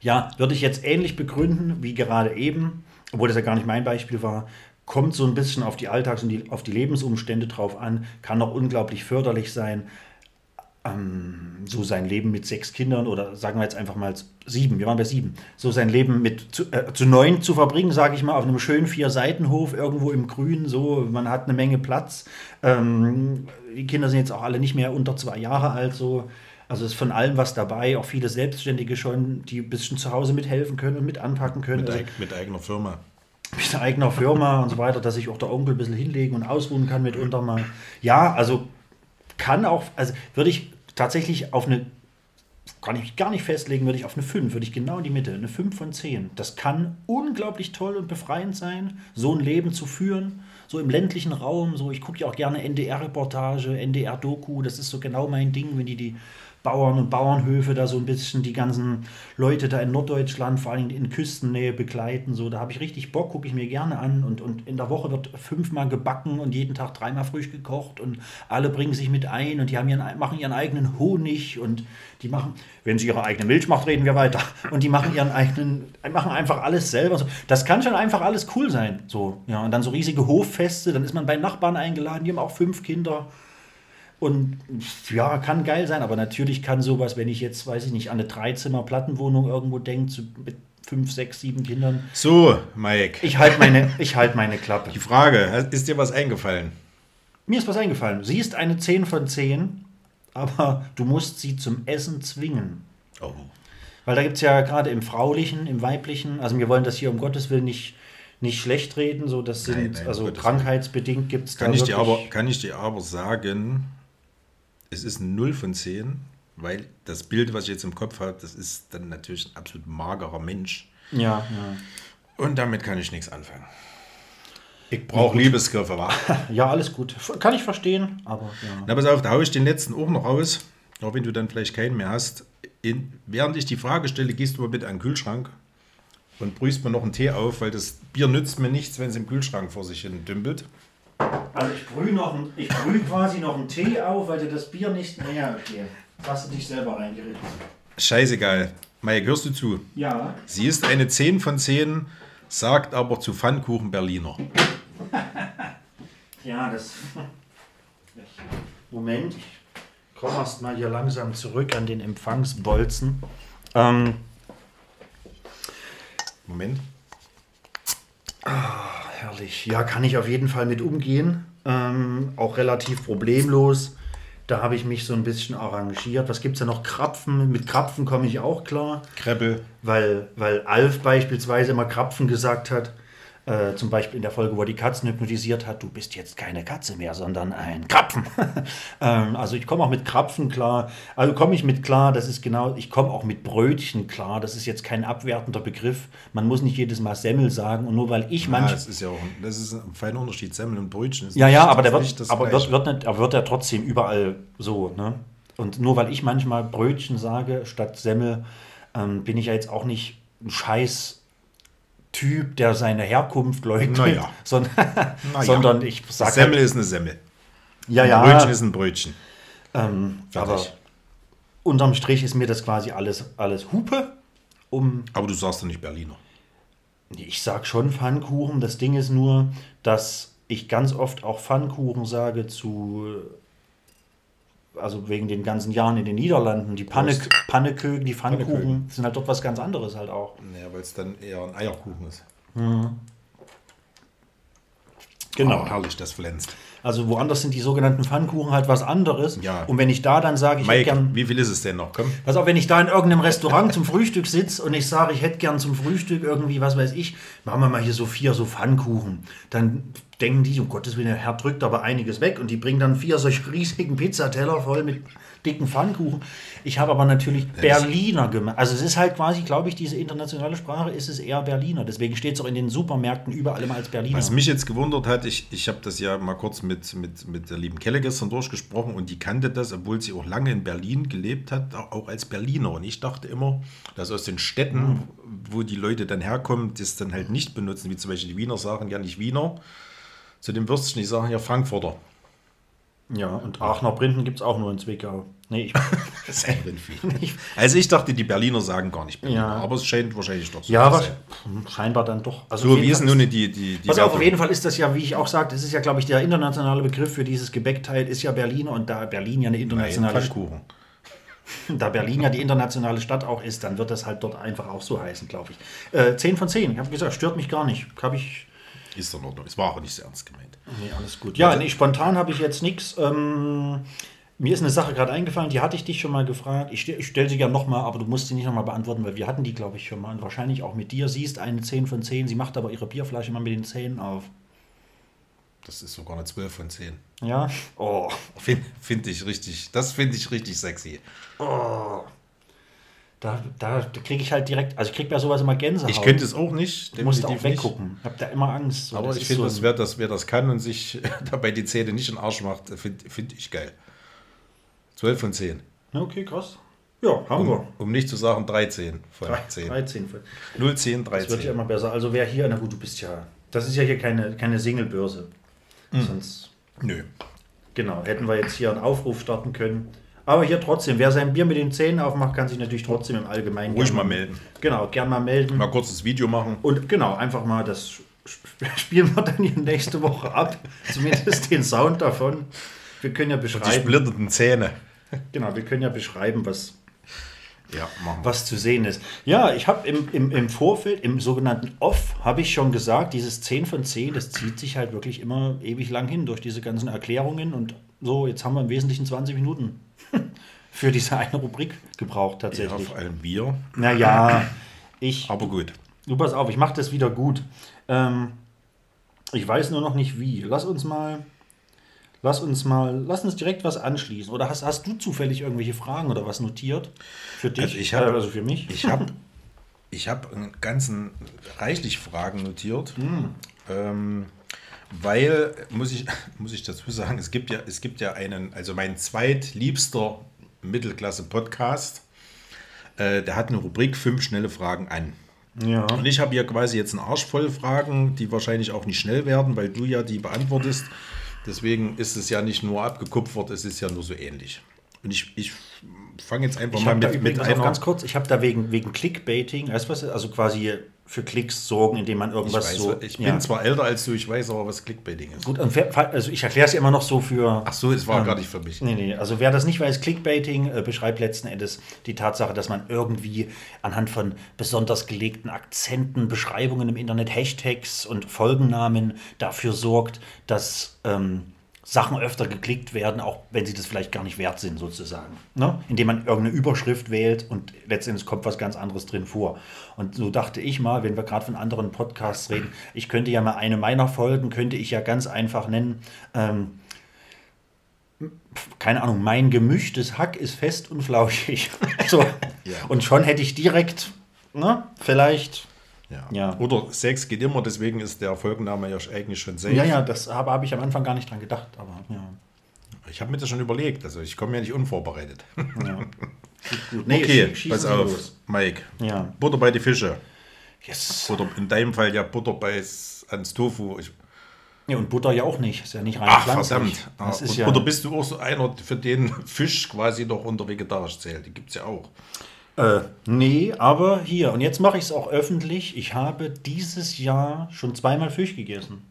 ja, würde ich jetzt ähnlich begründen wie gerade eben, obwohl das ja gar nicht mein Beispiel war, kommt so ein bisschen auf die Alltags- und die, auf die Lebensumstände drauf an, kann auch unglaublich förderlich sein, ähm, so sein Leben mit sechs Kindern oder sagen wir jetzt einfach mal sieben, wir waren bei sieben, so sein Leben mit zu, äh, zu neun zu verbringen, sage ich mal, auf einem schönen Vier-Seitenhof irgendwo im Grün, so, man hat eine Menge Platz. Ähm, die Kinder sind jetzt auch alle nicht mehr unter zwei Jahre alt, so. Also ist von allem was dabei, auch viele Selbstständige schon, die ein bisschen zu Hause mithelfen können und mit anpacken können. Mit, Also, mit eigener Firma. mit eigener Firma und so weiter, dass sich auch der Onkel ein bisschen hinlegen und ausruhen kann mitunter mal. Ja, also kann auch, also würde ich tatsächlich auf eine, kann ich mich gar nicht festlegen, würde ich auf eine 5, würde ich genau in die Mitte, eine 5 von 10. Das kann unglaublich toll und befreiend sein, so ein Leben zu führen, so im ländlichen Raum, so ich gucke ja auch gerne NDR-Reportage, NDR-Doku, das ist so genau mein Ding, wenn die die Bauern und Bauernhöfe da so ein bisschen die ganzen Leute da in Norddeutschland, vor allem in Küstennähe begleiten. So, da habe ich richtig Bock, gucke ich mir gerne an. Und, und in der Woche wird fünfmal gebacken und jeden Tag dreimal frisch gekocht und alle bringen sich mit ein und die haben ihren, machen ihren eigenen Honig und die machen, wenn sie ihre eigene Milch macht, reden wir weiter. Und die machen ihren eigenen, machen einfach alles selber. Das kann schon einfach alles cool sein. So, ja, und dann so riesige Hoffeste, dann ist man bei Nachbarn eingeladen, die haben auch fünf Kinder. Und ja, kann geil sein, aber natürlich kann sowas, wenn ich jetzt, weiß ich nicht, an eine Dreizimmer-Plattenwohnung irgendwo denke, mit fünf, sechs, sieben Kindern. So, Mike. Ich halte meine, ich halt meine Klappe. die Frage, ist dir was eingefallen? Mir ist was eingefallen. Sie ist eine 10 von 10, aber du musst sie zum Essen zwingen. Oh. Weil da gibt es ja gerade im Fraulichen, im Weiblichen, also wir wollen das hier um Gottes Willen nicht, nicht schlecht reden, so das sind, Nein, nein, also Gottes krankheitsbedingt gibt es da Kann ich, dir wirklich- aber, kann ich dir aber sagen, es ist ein 0 von 10, weil das Bild, was ich jetzt im Kopf habe, das ist dann natürlich ein absolut magerer Mensch. Ja, ja. Und damit kann ich nichts anfangen. Ich brauche Liebesgriffe, wa? ja, alles gut. Kann ich verstehen, aber ja. Na, pass auf, da haue ich den letzten auch noch raus. Auch wenn du dann vielleicht keinen mehr hast. In, während ich die Frage stelle, gehst du mal bitte an den Kühlschrank und brühst mir noch einen Tee auf, weil das Bier nützt mir nichts, wenn es im Kühlschrank vor sich hin dümpelt. Also ich brühe noch, ein- ich brühe quasi noch einen Tee auf, weil dir das Bier nicht mehr. Okay. Hast du dich selber reingeritten? Scheißegal. Mike, hörst du zu? Ja. Sie ist eine 10 von 10, sagt aber zu Pfannkuchen Berliner. Ja, das. Moment, ich komme erst mal hier langsam zurück an den Empfangsbolzen. Ähm, Moment. Herrlich. Ja, kann ich auf jeden Fall mit umgehen. Ähm, auch relativ problemlos. Da habe ich mich so ein bisschen arrangiert. Was gibt es da noch? Krapfen. Mit Krapfen komme ich auch klar. Kreppel. weil, weil Alf beispielsweise immer Krapfen gesagt hat, äh, zum Beispiel in der Folge, wo er die Katzen hypnotisiert hat, du bist jetzt keine Katze mehr, sondern ein Krapfen. ähm, also ich komme auch mit Krapfen klar. Also komme ich mit klar, das ist genau, ich komme auch mit Brötchen klar. Das ist jetzt kein abwertender Begriff. Man muss nicht jedes Mal Semmel sagen. Und nur weil ich Ja, manchmal... das ist ja auch ein, das ist ein feiner Unterschied. Semmel und Brötchen ist Ja, nicht- ja, aber der wird, aber wird, wird, nicht, aber wird er trotzdem überall so. Ne? Und nur weil ich manchmal Brötchen sage statt Semmel, ähm, bin ich ja jetzt auch nicht ein scheiß Typ, der seine Herkunft leugnet, Naja. sondern, Na ja. sondern ich sage Semmel ist eine Semmel. ja, Ein ja, Brötchen ist ein Brötchen. ähm, aber unterm Strich ist mir das quasi alles, alles Hupe. Um, Aber du sagst doch nicht Berliner. Ich sag schon Pfannkuchen. Das Ding ist nur, dass ich ganz oft auch Pfannkuchen sage zu, also wegen den ganzen Jahren in den Niederlanden. Die Panne, Prost. Pannekuchen, die Pfannkuchen Pannekuchen. sind halt dort was ganz anderes halt auch. Naja, weil es dann eher ein Eierkuchen ist. Genau. Oh, herrlich, das flänzt. Also woanders sind die sogenannten Pfannkuchen halt was anderes. Ja. Und wenn ich da dann sage, ich hätte Mike, gern. wie viel ist es denn noch? Komm. Pass auf, wenn ich da in irgendeinem Restaurant zum Frühstück sitze und ich sage, ich hätte gern zum Frühstück irgendwie, was weiß ich, machen wir mal hier so vier so Pfannkuchen. Dann denken die, um Gottes Willen, der Herr drückt aber einiges weg und die bringen dann vier solche riesigen Pizzateller voll mit dicken Pfannkuchen. Ich habe aber natürlich Berliner gemacht. Also es ist halt quasi, glaube ich, diese internationale Sprache ist es eher Berliner. Deswegen steht es auch in den Supermärkten überall immer als Berliner. Was mich jetzt gewundert hat, ich, ich habe das ja mal kurz mit, mit, mit der lieben Kelle gestern durchgesprochen und die kannte das, obwohl sie auch lange in Berlin gelebt hat, auch auch als Berliner. Und ich dachte immer, dass aus den Städten, wo die Leute dann herkommen, das dann halt nicht benutzen, wie zum Beispiel die Wiener sagen ja nicht Wiener, zu dem Würstchen, die sagen ja Frankfurter. ja, und Aachener Brinden gibt es auch nur in Zwickau. Nee, ich, Das ist viel. Also ich dachte, die Berliner sagen gar nicht Berliner, Ja. aber es scheint wahrscheinlich doch so ja, was, sein. scheinbar dann doch. Also So, wie ist nun die, die, die Pass auf, jeden Fall ist das ja, wie ich auch sagte, es ist ja, glaube ich, der internationale Begriff für dieses Gebäckteil ist ja Berliner und da Berlin ja eine Nein, internationale Pfannkuchen. da Berlin ja die internationale Stadt auch ist, dann wird das halt dort einfach auch so heißen, glaube ich. Äh, 10 von 10, ich habe gesagt, stört mich gar nicht. Habe ich. Ist in Ordnung. Es war auch nicht sehr ernst gemeint. Nee, alles gut. Ja, nee, spontan habe ich jetzt nichts. Ähm, mir ist eine Sache gerade eingefallen, die hatte ich dich schon mal gefragt. Ich, ich stelle sie gerne nochmal, aber du musst sie nicht nochmal beantworten, weil wir hatten die, glaube ich, schon mal. Und wahrscheinlich auch mit dir. Sie ist eine 10 von 10, sie macht aber ihre Bierflasche mal mit den Zähnen auf. Das ist sogar eine 12 von 10. Ja? Oh. Finde find ich richtig, das finde ich richtig sexy. Da, da kriege ich halt direkt, also ich kriege bei sowas immer Gänsehaut. Ich könnte es auch nicht, Du musst auch nicht. weggucken. Ich habe da immer Angst. So, Aber das ich finde, so dass wer das, wer das kann und sich dabei die Zähne nicht in den Arsch macht, finde find ich geil. 12 von 10. Ja, Okay, krass. Ja, haben wir. Um, um nicht zu sagen 13 von 10. 13. von- 0, 10, Das wird ja 13. immer besser. Also wer hier, na gut, du bist ja, das ist ja hier keine, keine Singlebörse. Hm. Sonst, Nö. genau, hätten wir jetzt hier einen Aufruf starten können. Aber hier trotzdem, wer sein Bier mit den Zähnen aufmacht, kann sich natürlich trotzdem im Allgemeinen Ruhig mal melden. Genau, gern mal melden. Mal kurz das Video machen. Und genau, einfach mal das sp- spielen wir dann hier nächste Woche ab. Zumindest den Sound davon. Wir können ja Die beschreiben. splitterten Zähne. Genau, wir können ja beschreiben, was, Ja, was zu sehen ist. Ja, ich habe im, im, im Vorfeld, im sogenannten Off, habe ich schon gesagt, dieses 10 von 10, das zieht sich halt wirklich immer ewig lang hin durch diese ganzen Erklärungen. Und so, jetzt haben wir im Wesentlichen 20 Minuten für diese eine Rubrik gebraucht Ja, tatsächlich. vor allem wir. naja, ich, Aber gut. du pass auf, ich mache das wieder gut. Ähm, ich weiß nur noch nicht wie. Lass uns mal, lass uns mal, lass uns direkt was anschließen. Oder hast, hast du zufällig irgendwelche Fragen oder was notiert für dich? Also ich hab- also für mich. Ich habe ich hab einen ganzen reichlich Fragen notiert. Ähm, weil, muss ich, muss ich dazu sagen, es gibt ja, es gibt ja einen, also mein zweitliebster Mittelklasse-Podcast, äh, der hat eine Rubrik fünf schnelle Fragen an. Ja. Und ich habe hier quasi jetzt einen Arsch voll Fragen, die wahrscheinlich auch nicht schnell werden, weil du ja die beantwortest. Deswegen ist es ja nicht nur abgekupfert, es ist ja nur so ähnlich. Und ich, ich fange jetzt einfach Ich mal mit, mit einer. ganz kurz, ich habe da wegen, wegen Clickbaiting, weißt du was, also quasi für Klicks sorgen, indem man Ich, irgendwas weiß, so. ich ja. bin zwar älter als du, ich weiß aber, was Clickbaiting ist. Gut, und wer- also ich erkläre es immer noch so für. Ach so, es war Ähm, gar nicht für mich. Nee, nee, also wer das nicht weiß, Clickbaiting äh, beschreibt letzten Endes die Tatsache, dass man irgendwie anhand von besonders gelegten Akzenten, Beschreibungen im Internet, Hashtags und Folgennamen dafür sorgt, dass ähm, Sachen öfter geklickt werden, auch wenn sie das vielleicht gar nicht wert sind, sozusagen. Ne? Indem man irgendeine Überschrift wählt und letztendlich kommt was ganz anderes drin vor. Und so dachte ich mal, wenn wir gerade von anderen Podcasts reden, ich könnte ja mal eine meiner Folgen, könnte ich ja ganz einfach nennen, ähm, keine Ahnung, mein gemischtes Hack ist fest und flauschig. so. Und schon hätte ich direkt, ne, vielleicht. Ja. Ja. Oder Sex geht immer, deswegen ist der Folgenname ja eigentlich schon safe. Ja, ja, das habe hab ich am Anfang gar nicht dran gedacht, aber ja. Ich habe mir das schon überlegt, also ich komme ja nicht unvorbereitet. ja. Nee, okay, pass auf, los. Mike. Ja. Butter bei die Fische. Yes. Oder in deinem Fall ja Butter bei ans Tofu. Ich, ja. Und Butter ja auch nicht, ist ja nicht rein ach, verdammt. Das Ah, ja, Oder bist du auch so einer, für den Fisch quasi noch unter vegetarisch zählt? Die gibt es ja auch. Äh, nee, aber hier, und jetzt mache ich es auch öffentlich. Ich habe dieses Jahr schon zweimal Fisch gegessen.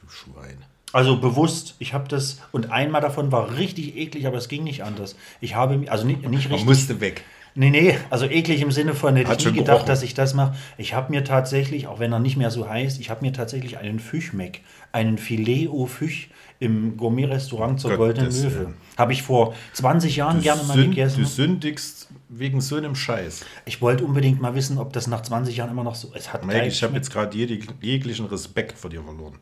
Du Schwein. Also bewusst, ich habe das, und einmal davon war richtig eklig, aber es ging nicht anders. Ich habe, also nicht, nicht Man richtig. musste weg. Nee, nee, also eklig im Sinne von, hätte Hat ich nie gedacht, gerochen. dass ich das mache. Ich habe mir tatsächlich, auch wenn er nicht mehr so heißt, ich habe mir tatsächlich einen Fischmeck, einen Filet au Fisch im Gourmet-Restaurant zur Gottes Goldenen Möwe. Willen. Habe ich vor 20 Jahren Du, gerne mal sünd, gegessen. du sündigst wegen so einem Scheiß. Ich wollte unbedingt mal wissen, ob das nach 20 Jahren immer noch so ist. Hat Mike, ich habe jetzt gerade jeg- jeglichen Respekt vor dir verloren.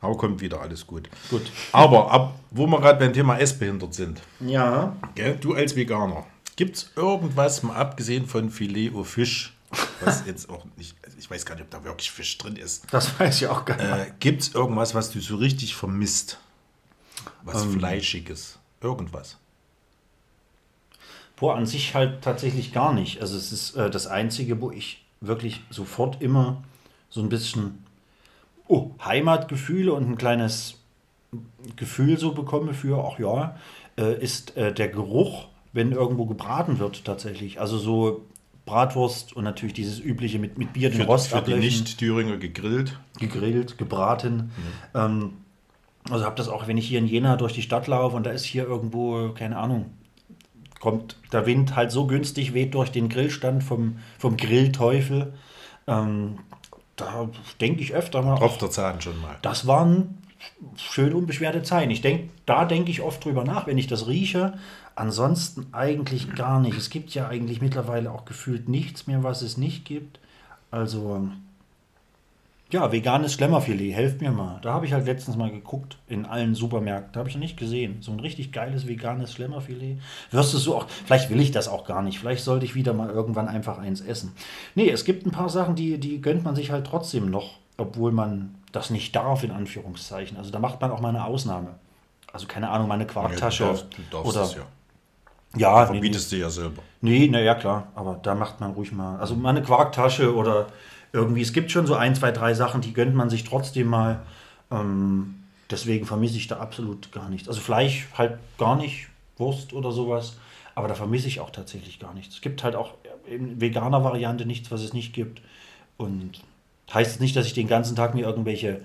Aber kommt wieder, alles gut. Gut. Aber ab, wo wir gerade beim Thema Essbehindert sind, Ja. gell, du als Veganer, gibt es irgendwas, mal abgesehen von Filet au Fisch, was jetzt auch nicht, ich weiß gar nicht, ob da wirklich Fisch drin ist, Das weiß ich auch gar nicht. äh, gibt es irgendwas, was du so richtig vermisst? Was Ähm. Fleischiges? Irgendwas? Boah, an sich halt tatsächlich gar nicht. Also es ist äh, das Einzige, wo ich wirklich sofort immer so ein bisschen oh, Heimatgefühle und ein kleines Gefühl so bekomme für, ach ja, äh, ist äh, der Geruch, wenn irgendwo gebraten wird tatsächlich. Also so Bratwurst und natürlich dieses übliche mit, mit Bier, den Für, Rost für die Nicht-Thüringer gegrillt. gegrillt, gebraten. Ähm, also habe das auch, wenn ich hier in Jena durch die Stadt laufe und da ist hier irgendwo, keine Ahnung, kommt der Wind halt so günstig, weht durch den Grillstand vom, vom Grillteufel. Ähm, da denke ich öfter mal, Auf der Zahn schon mal. das waren schön unbeschwerte Zeiten. Ich denke, da denke ich oft drüber nach, wenn ich das rieche. Ansonsten eigentlich gar nicht. Es gibt ja eigentlich mittlerweile auch gefühlt nichts mehr, was es nicht gibt. Also, ja, veganes Schlemmerfilet, helft mir mal. Da habe ich halt letztens mal geguckt in allen Supermärkten. Da habe ich noch nicht gesehen. So ein richtig geiles veganes Schlemmerfilet. Wirst du so auch, vielleicht will ich das auch gar nicht. Vielleicht sollte ich wieder mal irgendwann einfach eins essen. Nee, es gibt ein paar Sachen, die, die gönnt man sich halt trotzdem noch, obwohl man das nicht darf, in Anführungszeichen. Also da macht man auch mal eine Ausnahme. Also keine Ahnung, mal eine Quarktasche. Ja, du darfst, du darfst oder, es ja. Ja, nee, nee. Verbietest du ja selber. Nee, naja, klar, aber da macht man ruhig mal. Also mal eine Quarktasche oder irgendwie. Es gibt schon so ein, zwei, drei Sachen, die gönnt man sich trotzdem mal. Ähm, deswegen vermisse ich da absolut gar nichts. Also Fleisch halt gar nicht, Wurst oder sowas. Aber da vermisse ich auch tatsächlich gar nichts. Es gibt halt auch in veganer Variante nichts, was es nicht gibt. Und heißt nicht, dass ich den ganzen Tag mir irgendwelche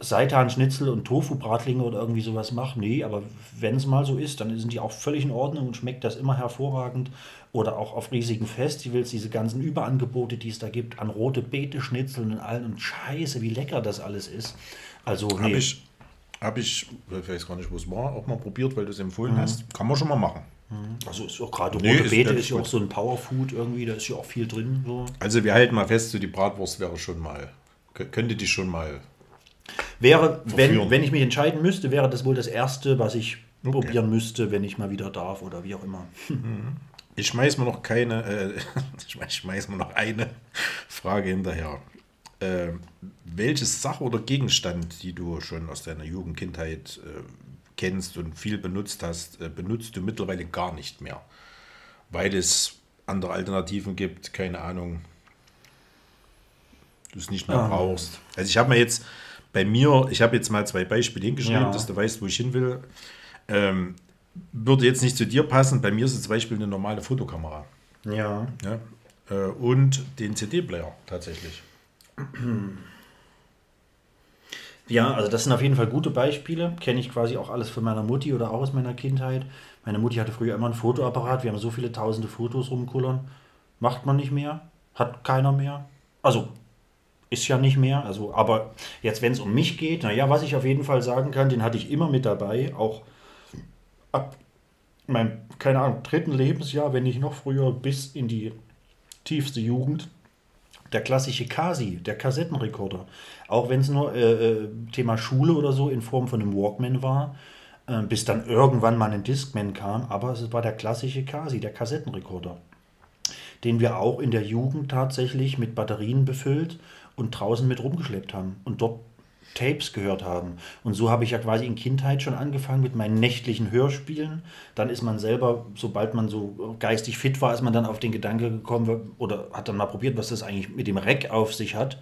Seitan-Schnitzel und Tofu-Bratlinge oder irgendwie sowas mache. Nee, aber wenn es mal so ist, dann sind die auch völlig in Ordnung und schmeckt das immer hervorragend. Oder auch auf riesigen Festivals, diese ganzen Überangebote, die es da gibt, an rote Beete-Schnitzeln und allen. Und scheiße, wie lecker das alles ist. Also, nee. Habe ich, hab ich, ich weiß gar nicht, wo es war, auch mal probiert, weil du es Mhm. empfohlen hast. Kann man schon mal machen. also ist auch gerade Nee, rote ist Beete ist ja auch so ein Powerfood irgendwie, da ist ja auch viel drin. So. Also wir halten mal fest, so die Bratwurst wäre schon mal, kö- könnte die schon mal. Wäre, wenn, Verführen. wenn ich mich entscheiden müsste, wäre das wohl das Erste, was ich Okay. probieren müsste, wenn ich mal wieder darf oder wie auch immer. Ich schmeiß mir noch keine, äh, ich schmeiß- mir noch eine Frage hinterher. Äh, welches Sache oder Gegenstand, die du schon aus deiner Jugend, Kindheit äh, kennst und viel benutzt hast, äh, benutzt du mittlerweile gar nicht mehr? Weil es andere Alternativen gibt, keine Ahnung, du es nicht mehr brauchst. Also ich habe mir jetzt bei mir, ich habe jetzt mal zwei Beispiele hingeschrieben, Ja. dass du weißt, wo ich hin will. Ähm, würde jetzt nicht zu dir passen. Bei mir ist es zum Beispiel eine normale Fotokamera. Ja. Ja? Äh, und den CD-Player tatsächlich. Ja, also das sind auf jeden Fall gute Beispiele. Kenne ich quasi auch alles von meiner Mutti oder auch aus meiner Kindheit. Meine Mutti hatte früher immer einen Fotoapparat. Wir haben so viele tausende Fotos rumkullern. Macht man nicht mehr. Hat keiner mehr. Also ist ja nicht mehr. Also, aber jetzt, wenn es um mich geht, naja, was ich auf jeden Fall sagen kann, den hatte ich immer mit dabei. Auch ab meinem, keine Ahnung, dritten Lebensjahr, wenn nicht noch früher, bis in die tiefste Jugend. Der klassische Kasi, der Kassettenrekorder. Auch wenn es nur äh, äh, Thema Schule oder so in Form von einem Walkman war, äh, bis dann irgendwann mal ein Discman kam, aber es war der klassische Kasi, der Kassettenrekorder, den wir auch in der Jugend tatsächlich mit Batterien befüllt und draußen mit rumgeschleppt haben und dort Tapes gehört haben. Und so habe ich ja quasi in Kindheit schon angefangen mit meinen nächtlichen Hörspielen. Dann ist man selber, sobald man so geistig fit war, ist man dann auf den Gedanke gekommen oder hat dann mal probiert, was das eigentlich mit dem Rack auf sich hat.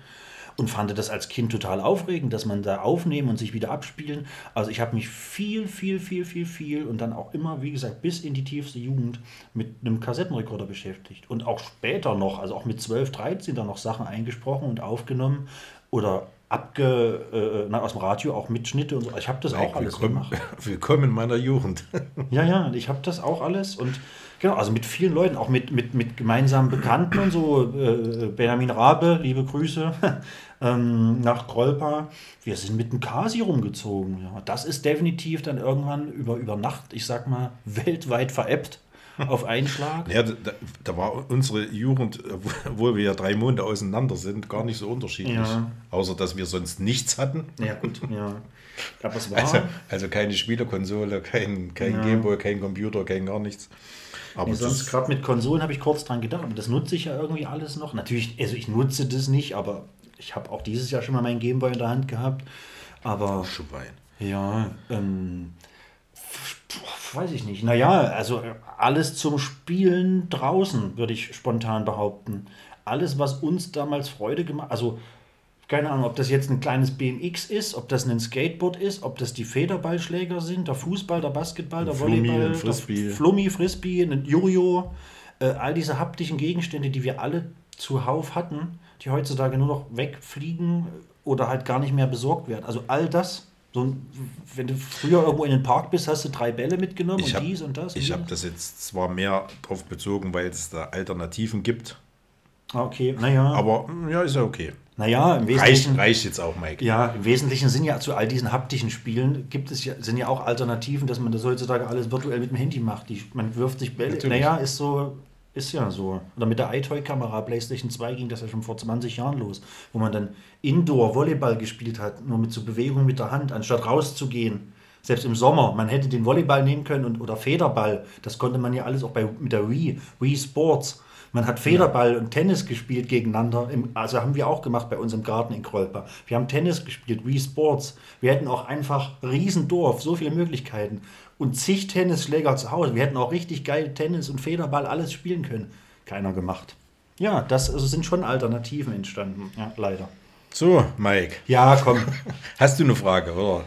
Und fand das als Kind total aufregend, dass man da aufnehmen und sich wieder abspielen. Also ich habe mich viel, viel, viel, viel, viel und dann auch immer, wie gesagt, bis in die tiefste Jugend mit einem Kassettenrekorder beschäftigt. Und auch später noch, also auch mit 12, 13 da noch Sachen eingesprochen und aufgenommen oder abge, äh, na, aus dem Radio auch Mitschnitte und so. Ich habe das auch alles willkommen, gemacht. willkommen in meiner Jugend. Ja, ja, ich habe das auch alles und genau, also mit vielen Leuten, auch mit, mit, mit gemeinsamen Bekannten und so. Äh, Benjamin Rabe, liebe Grüße, ähm, nach Krolpa. Wir sind mit dem Kasi rumgezogen. Ja. Das ist definitiv dann irgendwann über, über Nacht, ich sag mal, weltweit veräppt. auf einen Schlag. Ja, da, da war unsere Jugend, obwohl wir ja drei Monate auseinander sind, gar nicht so unterschiedlich. Ja. Außer, dass wir sonst nichts hatten. Ja, gut, ja. Aber es war. Also, also keine Spielekonsole, kein, kein Ja. Gameboy, kein Computer, kein gar nichts. Aber Ja, sonst gerade mit Konsolen habe ich kurz dran gedacht, aber das nutze ich ja irgendwie alles noch. Natürlich, also ich nutze das nicht, aber ich habe auch dieses Jahr schon mal meinen Gameboy in der Hand gehabt. Aber Schwein. ja, ähm, weiß ich nicht. Naja, also alles zum Spielen draußen, würde ich spontan behaupten. Alles, was uns damals Freude gemacht also keine Ahnung, ob das jetzt ein kleines BMX ist, ob das ein Skateboard ist, ob das die Federballschläger sind, der Fußball, der Basketball, der Flummi, Volleyball, ein der Frisbee. Flummi, Frisbee, ein Jojo, äh, all diese haptischen Gegenstände, die wir alle zuhauf hatten, die heutzutage nur noch wegfliegen oder halt gar nicht mehr besorgt werden. Also all das, so, wenn du früher irgendwo in den Park bist, hast du drei Bälle mitgenommen Ich und habe dies und das. und ich hab jenes. das jetzt zwar mehr drauf bezogen, weil es da Alternativen gibt, Ah, Okay, naja. aber mm, ja, ist ja okay. naja, im Reicht, Wesentlichen. reicht jetzt auch, Mike. Ja, im Wesentlichen sind ja zu all diesen haptischen Spielen gibt es ja, sind ja auch Alternativen, dass man das heutzutage alles virtuell mit dem Handy macht. Die, man wirft sich Bälle. Natürlich. Naja, ist so, ist ja so. Oder mit der iToy-Kamera, PlayStation 2 ging das ja schon vor 20 Jahren los, wo man dann Indoor-Volleyball gespielt hat, nur mit so Bewegung mit der Hand, anstatt rauszugehen. Selbst im Sommer, man hätte den Volleyball nehmen können und, oder Federball. Das konnte man ja alles auch bei, mit der Wii, Wii Sports. Man hat Federball und Tennis gespielt gegeneinander. Im, also haben wir auch gemacht bei uns im Garten in Krolper. Wir haben Tennis gespielt, Wii Sports. Wir hätten auch einfach Riesendorf, so viele Möglichkeiten. Und zig Tennisschläger zu Hause. Wir hätten auch richtig geil Tennis und Federball alles spielen können. Keiner gemacht. Ja, das also sind schon Alternativen entstanden. Ja, leider. So, Mike, Ja, komm. hast du eine Frage, oder?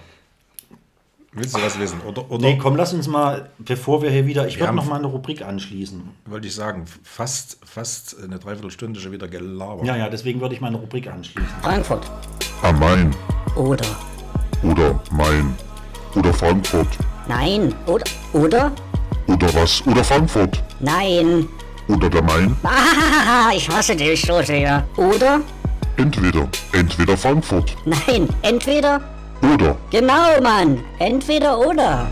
Willst du was wissen? Oder, oder Nee, komm, lass uns mal, bevor wir hier wieder, ich würde noch mal eine Rubrik anschließen. wollte ich sagen, fast, fast eine Dreiviertelstunde schon wieder gelabert. Ja, ja, deswegen würde ich mal eine Rubrik anschließen. Frankfurt Am Main oder oder Main oder Frankfurt nein oder oder oder was oder Frankfurt nein. oder der Main. Ah, ich hasse dich so sehr. Oder Entweder, entweder Frankfurt nein, entweder oder genau, Mann, entweder oder.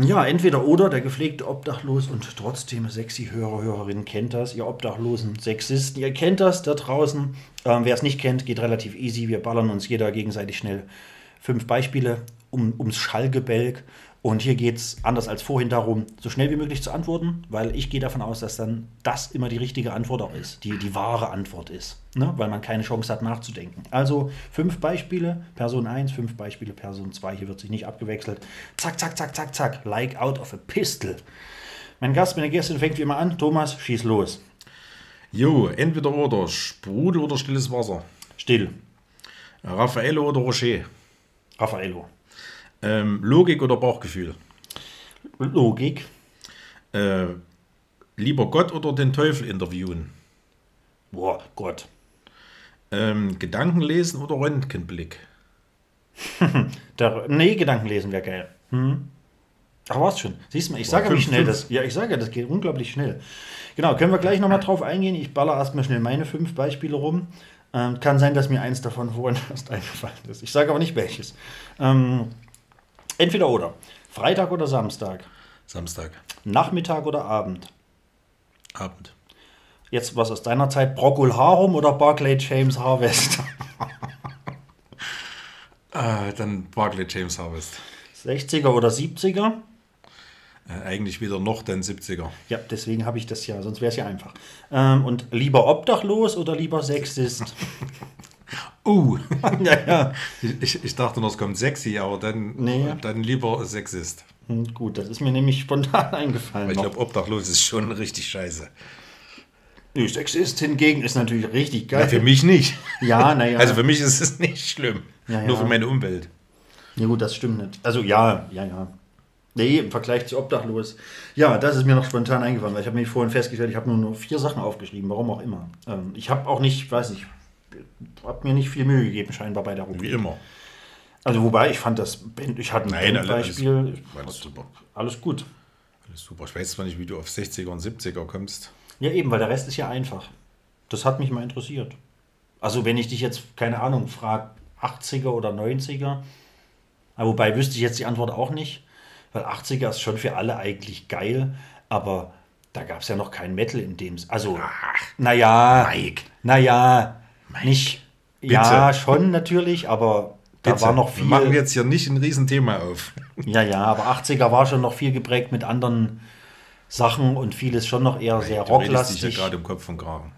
Ja, entweder oder, der gepflegte Obdachlos und trotzdem sexy Hörer, Hörerinnen kennt das, ihr obdachlosen Sexisten, ihr kennt das da draußen. Ähm, Wer es nicht kennt, geht relativ easy. Wir ballern uns jeder gegenseitig schnell fünf Beispiele um, ums Schallgebälk. Und hier geht es anders als vorhin darum, so schnell wie möglich zu antworten, weil ich gehe davon aus, dass dann das immer die richtige Antwort auch ist, die, die wahre Antwort ist, ne? weil man keine Chance hat nachzudenken. Also fünf Beispiele, Person 1, fünf Beispiele, Person 2, hier wird sich nicht abgewechselt. Zack, zack, zack, zack, zack, like out of a pistol. Mein Gast, meine Gästin fängt wie immer an. Thomas, schieß los. Jo, entweder oder, Sprudel oder stilles Wasser. Still. Raffaello oder Rocher. Raffaello. Ähm, Logik oder Bauchgefühl. Logik. Äh, lieber Gott oder den Teufel interviewen. Boah, Gott. Ähm, Gedanken lesen oder Röntgenblick. Der, nee, Gedankenlesen wäre geil. Hm. Ach, war's schon. Siehst du mal, ich sage ja, wie schnell fünf. das. Ja, ich sage ja, das geht unglaublich schnell. Genau, können wir gleich nochmal drauf eingehen. Ich baller erstmal schnell meine fünf Beispiele rum. Ähm, kann sein, dass mir eins davon erst eingefallen ist. Ich sage aber nicht welches. Ähm, entweder oder. Freitag oder Samstag. Samstag. Nachmittag oder Abend. Abend. Jetzt was aus deiner Zeit. Procol Harum oder Barclay James Harvest. Ah, dann Barclay James Harvest. 60er oder 70er. Äh, eigentlich wieder noch den 70er. Ja, deswegen habe ich das ja, sonst wäre es ja einfach. Ähm, und lieber obdachlos oder lieber Sexist? Uh, ja, ja. ich, ich dachte noch, es kommt sexy, aber dann, Nee. dann lieber Sexist. Hm, gut, das ist mir nämlich spontan eingefallen. Weil ich glaube, obdachlos ist schon richtig scheiße. Nee, Sexist hingegen ist natürlich richtig geil. Ja, für mich nicht. Ja, naja. Also für mich ist es nicht schlimm. Ja. Nur für meine Umwelt. Ja gut, das stimmt nicht. Also ja, ja, ja. Nee, im Vergleich zu obdachlos. Ja, das ist mir noch spontan eingefallen, weil ich habe mir vorhin festgestellt, ich habe nur, nur vier Sachen aufgeschrieben, warum auch immer. Ähm, ich habe auch nicht, weiß nicht, habe mir nicht viel Mühe gegeben scheinbar bei der Wie Rubrik. immer. Also wobei, ich fand das, ich hatte ein Nein, alles, alles, Beispiel, alles super. alles gut. Alles super. Ich weiß zwar nicht, wie du auf 60er und 70er kommst. Ja, eben, weil der Rest ist ja einfach. Das hat mich mal interessiert. Also, wenn ich dich jetzt, keine Ahnung, frage, 80er oder 90er, aber wobei wüsste ich jetzt die Antwort auch nicht. Weil 80er ist schon für alle eigentlich geil, aber da gab es ja noch kein Metal in dem. Also, naja, Mike. naja, nicht. Ja, schon natürlich, aber da Bitte, war noch wir machen viel. jetzt hier nicht ein Riesenthema auf. Ja, ja, aber 80er war schon noch viel geprägt mit anderen Sachen und vieles schon noch eher sehr redest dich ja rocklastig. gerade im Kopf und Kragen.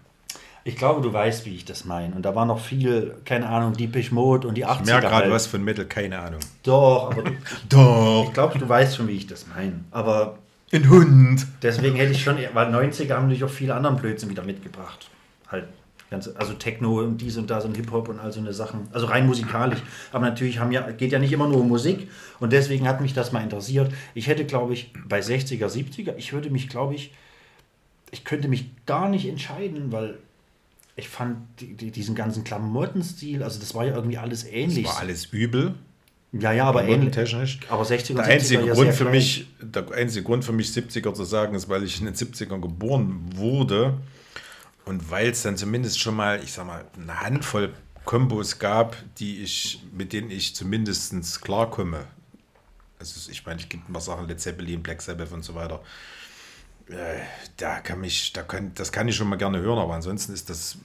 Ich glaube, du weißt, wie ich das meine. Und da war noch viel, keine Ahnung, Deepish Mode und die 80er. Ich merke gerade halt. was von Metal, keine Ahnung. Doch, aber du, Doch. ich glaube, du weißt schon, wie ich das meine. Aber Ein Hund. deswegen hätte ich schon, weil 90er haben natürlich auch viele anderen Blödsinn wieder mitgebracht. Halt. Ganze, also Techno und dies und das und Hip-Hop und all so eine Sachen. Also rein musikalisch. Aber natürlich haben ja, geht ja nicht immer nur um Musik. Und deswegen hat mich das mal interessiert. Ich hätte, glaube ich, bei 60er, 70er, ich würde mich, glaube ich, ich könnte mich gar nicht entscheiden, weil ich fand die, die, diesen ganzen Klamottenstil, also das war ja irgendwie alles ähnlich. War alles übel. ja, ja, aber ähnlich. technisch. Aber 60er, Der 70er einzige, ja Grund für mich, der einzige Grund für mich, 70er zu sagen, ist, weil ich in den 70ern geboren wurde und weil es dann zumindest schon mal, ich sag mal, eine Handvoll Kombos gab, die ich, mit denen ich zumindest klarkomme. Also ich meine, es gibt mal Sachen, Led Zeppelin, Black Sabbath und so weiter. Äh, Da kann mich, da kann, das kann ich schon mal gerne hören, aber ansonsten ist das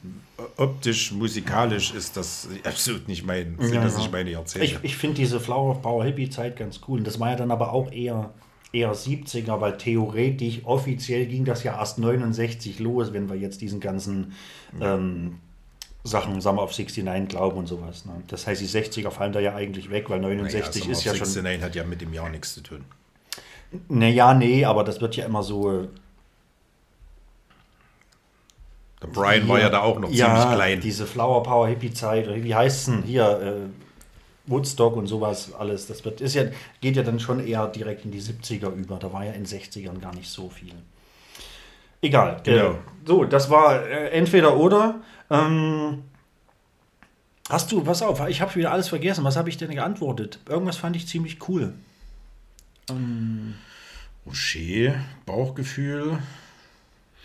optisch, musikalisch ist das absolut nicht mein, sind das nicht meine Jahrzehnte. Ich, ich finde diese Flower Power Hippie Zeit ganz cool. Und das war ja dann aber auch eher, eher 70er, weil theoretisch, offiziell ging das ja erst 69 los, wenn wir jetzt diesen ganzen ähm, Sachen, Summer of 69 glauben und sowas. Ne? Das heißt, die 60er fallen da ja eigentlich weg, weil 69 Summer ist of ja schon. 69 hat ja mit dem Jahr nichts zu tun. Naja, nee, aber das wird ja immer so. äh, Der Brian war ja da auch noch ziemlich klein. Diese Flower Power Hippie Zeit, oder wie heißt es denn hier? Äh, Woodstock und sowas alles. Das wird, ist ja, geht ja dann schon eher direkt in die 70er über. Da war ja in den 60ern gar nicht so viel. Egal. Genau. Äh, so, das war äh, entweder oder. Ähm, hast du, pass auf, ich habe wieder alles vergessen. Was habe ich denn geantwortet? Irgendwas fand ich ziemlich cool. Rocher, Bauchgefühl.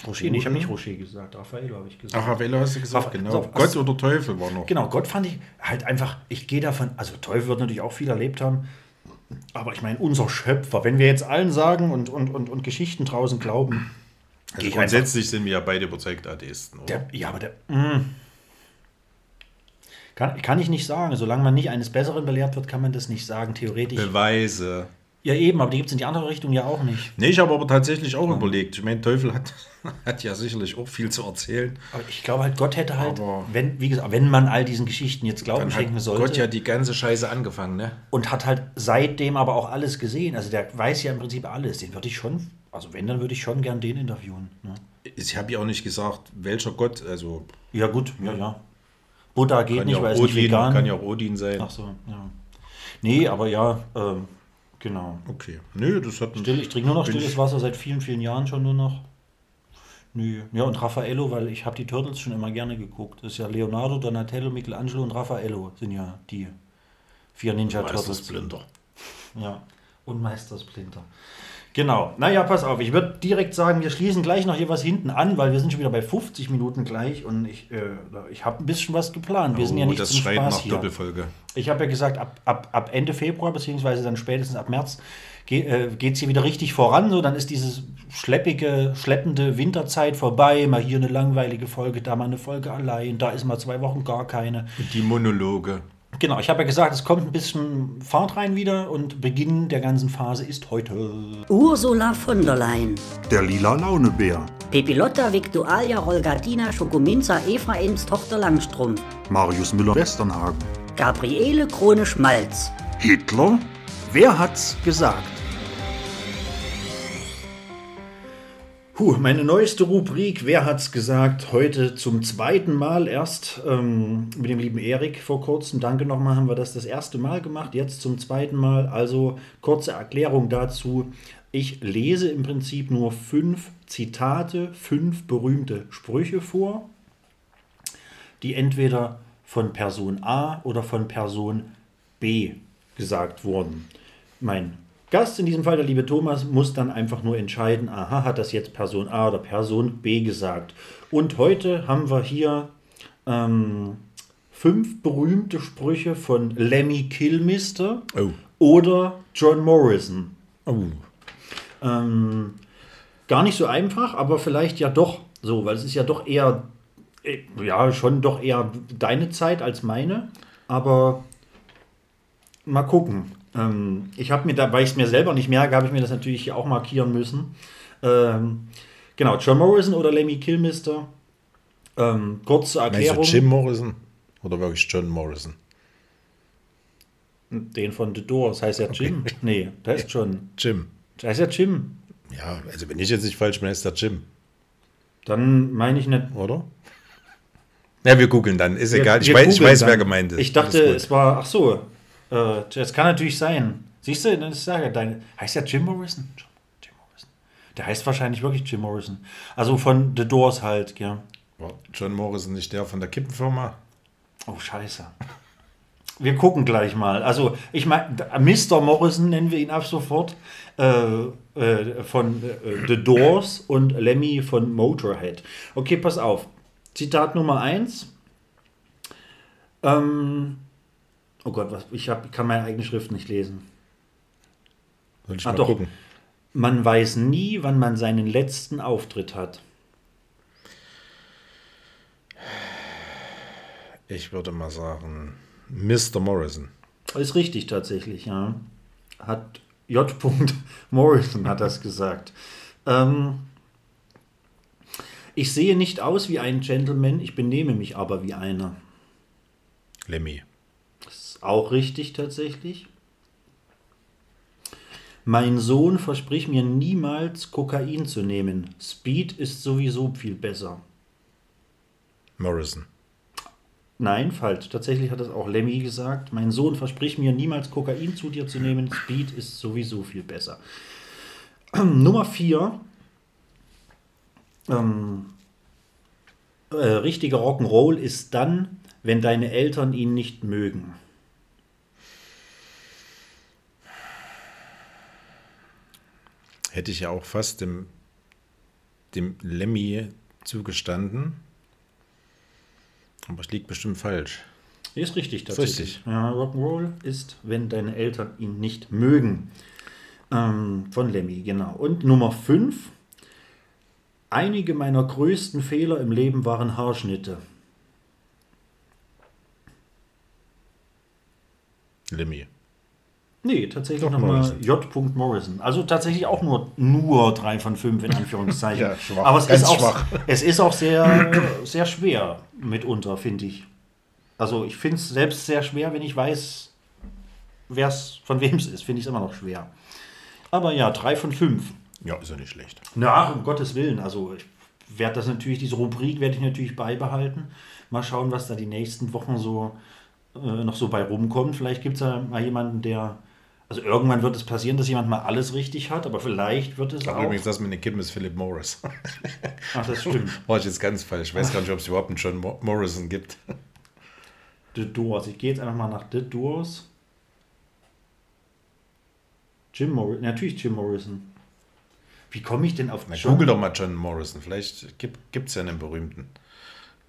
Rocher, nee, ich habe nicht Rocher gesagt, Raffaello habe ich gesagt. Ach, Ravella hast du gesagt, genau. so, Gott was- oder Teufel war noch. Genau, Gott fand ich halt einfach, ich gehe davon, also Teufel wird natürlich auch viel erlebt haben, aber ich meine, unser Schöpfer, wenn wir jetzt allen sagen und, und, und, und Geschichten draußen glauben, Also grundsätzlich sind wir ja beide überzeugte Atheisten, oder? Der, ja, aber der. mm. Kann, kann ich nicht sagen. Solange man nicht eines Besseren belehrt wird, kann man das nicht sagen, theoretisch. Beweise. Ja, eben, aber die gibt es in die andere Richtung ja auch nicht. Nee, ich habe aber tatsächlich auch überlegt. Ich meine, Teufel hat, hat ja sicherlich auch viel zu erzählen. Aber ich glaube halt, Gott hätte halt, Aber- wenn, wie gesagt, wenn man all diesen Geschichten jetzt Glauben schenken sollte Gott ja die ganze Scheiße angefangen, ne? und hat halt seitdem aber auch alles gesehen. Also der weiß ja im Prinzip alles. Den würde ich schon, also wenn, dann würde ich schon gern den interviewen. Ne? Ich habe ja auch nicht gesagt, welcher Gott, also Ja, gut, ja, ja. Buddha geht nicht, ja, weil es nicht Odin, vegan. kann ja auch Odin sein. Ach so, ja. Nee, aber ja, ähm, genau. Okay. Nö, das hat Still, ich trinke nur noch stilles Wasser seit vielen, vielen Jahren schon nur noch. Nö. Ja, und Raffaello, weil ich habe die Turtles schon immer gerne geguckt. Das ist ja Leonardo, Donatello, Michelangelo und Raffaello sind ja die vier Ninja Meister Turtles. Splinter. Ja, und Meister Splinter. Genau. Naja, pass auf. Ich würde direkt sagen, wir schließen gleich noch hier was hinten an, weil wir sind schon wieder bei 50 Minuten gleich und ich, äh, ich habe ein bisschen was geplant. Wir sind ja Oh, nicht das zum schreit Spaß nach hier. Doppelfolge. Ich habe ja gesagt, ab, ab, ab Ende Februar, beziehungsweise dann spätestens ab März, äh, geht es hier wieder richtig voran. So, dann ist diese schleppige, schleppende Winterzeit vorbei. Mal hier eine langweilige Folge, da mal eine Folge allein, da ist mal zwei Wochen gar keine. Die Monologe. Genau, ich habe ja gesagt, es kommt ein bisschen Fahrt rein wieder und Beginn der ganzen Phase ist heute. Ursula von der Leyen, Der lila Launebär. Pepilotta Victualia Rolgatina Schokominza Ephraims Tochter Langstrom, Marius Müller-Westernhagen. Gabriele Krone Schmalz, Hitler? Wer hat's gesagt? Puh, meine neueste Rubrik, wer hat's gesagt? Heute zum zweiten Mal erst ähm, mit dem lieben Erik vor kurzem. Danke nochmal, haben wir das das erste Mal gemacht, jetzt zum zweiten Mal. Also kurze Erklärung dazu. Ich lese im Prinzip nur fünf Zitate, fünf berühmte Sprüche vor, die entweder von Person A oder von Person B gesagt wurden. Mein Gast, in diesem Fall der liebe Thomas, muss dann einfach nur entscheiden, aha, hat das jetzt Person A oder Person B gesagt. Und heute haben wir hier ähm, fünf berühmte Sprüche von Lemmy Kilmister Oh. oder John Morrison. Oh. Ähm, gar nicht so einfach, aber vielleicht ja doch so, weil es ist ja doch eher, äh, ja, schon doch eher deine Zeit als meine, aber mal gucken. Ähm, ich habe mir da, weil ich es mir selber nicht merke, habe ich mir das natürlich auch markieren müssen. Ähm, genau, John Morrison oder Lemmy Kilmister. Ähm, kurze Meinst Erklärung. du Jim Morrison? Oder wirklich John Morrison? Den von The Doors. Heißt ja Jim? Nee, der ist John. Jim. Der heißt ja Jim. Ja, also wenn ich jetzt nicht falsch bin, ist der Jim, Dann meine ich nicht. oder? Ja, wir googeln dann. Ist Wir- egal. Ich weiß, ich weiß wer gemeint ist. Ich dachte, es war. Ach so. Äh, das kann natürlich sein. Siehst du, dann ist ja dein. Heißt ja Jim Morrison? Jim, Jim Morrison. Der heißt wahrscheinlich wirklich Jim Morrison. Also von The Doors halt, ja. War John Morrison nicht der von der Kippenfirma? Oh, scheiße. Wir gucken gleich mal. Also, ich meine, Mr. Morrison nennen wir ihn ab sofort. Äh, äh, von äh, The Doors und Lemmy von Motorhead. Okay, pass auf. Zitat Nummer 1. Ähm, oh Gott, was, ich hab, kann meine eigene Schrift nicht lesen. Soll ich Ah, mal doch. gucken? Man weiß nie, wann man seinen letzten Auftritt hat. Ich würde mal sagen, Mr. Morrison. Ist richtig tatsächlich, ja. Hat J. Morrison hat das gesagt. Ähm, ich sehe nicht aus wie ein Gentleman, ich benehme mich aber wie einer. Lemmy. Ist auch richtig tatsächlich. Mein Sohn verspricht mir niemals Kokain zu nehmen. Speed ist sowieso viel besser. Morrison. Nein, falsch. Tatsächlich hat das auch Lemmy gesagt. Mein Sohn verspricht mir niemals Kokain zu dir zu nehmen. Speed ist sowieso viel besser. Nummer 4. Ähm, äh, richtiger Rock'n'Roll ist dann, wenn deine Eltern ihn nicht mögen. Hätte ich ja auch fast dem, dem Lemmy zugestanden. Aber ich liege bestimmt falsch. Ist richtig Ist tatsächlich. richtig. Ja, Rock'n'Roll ist, wenn deine Eltern ihn nicht mögen. Ähm, von Lemmy, genau. Und Nummer 5. Einige meiner größten Fehler im Leben waren Haarschnitte. Lemmy. Nee, tatsächlich nochmal. J. Morrison. Also tatsächlich auch nur, nur 3 von 5 in Anführungszeichen. Ja, schwach. Aber es Ganz ist, auch, schwach. es ist auch sehr, sehr schwer mitunter, finde ich. Also ich finde es selbst sehr schwer, wenn ich weiß, wer's, von wem es ist, finde ich es immer noch schwer. Aber ja, 3 von 5. Ja, ist ja nicht schlecht. Na, um Gottes Willen. Also ich werde das natürlich, diese Rubrik werde ich natürlich beibehalten. Mal schauen, was da die nächsten Wochen so äh, noch so bei rumkommt. Vielleicht gibt es ja mal jemanden, der. Also irgendwann wird es passieren, dass jemand mal alles richtig hat, aber vielleicht wird es Ach, auch. übrigens, das mit den Kippen ist Philip Morris. Ach, das stimmt. War ich jetzt ganz falsch. Ich weiß gar nicht, ob es überhaupt einen John Mo Morrison gibt. The Doors. Ich gehe jetzt einfach mal nach The Doors. Jim Morrison. Natürlich Jim Morrison. Wie komme ich denn auf Na, John? google doch mal John Morrison. Vielleicht gibt es ja einen berühmten.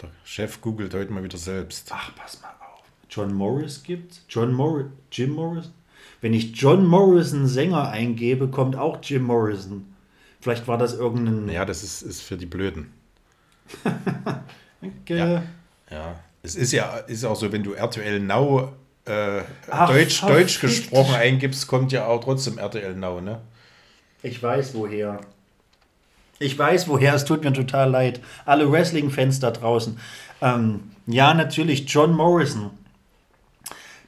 Der Chef googelt heute mal wieder selbst. Ach, pass mal auf. John Morris gibt's? John Morris, Jim Morrison? Wenn ich John Morrison Sänger eingebe, kommt auch Jim Morrison. Vielleicht war das irgendein. Ja, das ist, ist für die Blöden. Ge- Ja. Ja. Es ist ja ist auch so, wenn du RTL Now äh, Ach, Deutsch, Deutsch gesprochen eingibst, kommt ja auch trotzdem RTL Now, ne? Ich weiß woher. Ich weiß woher, es tut mir total leid. Alle Wrestling-Fans da draußen. Ähm, ja, natürlich, John Morrison.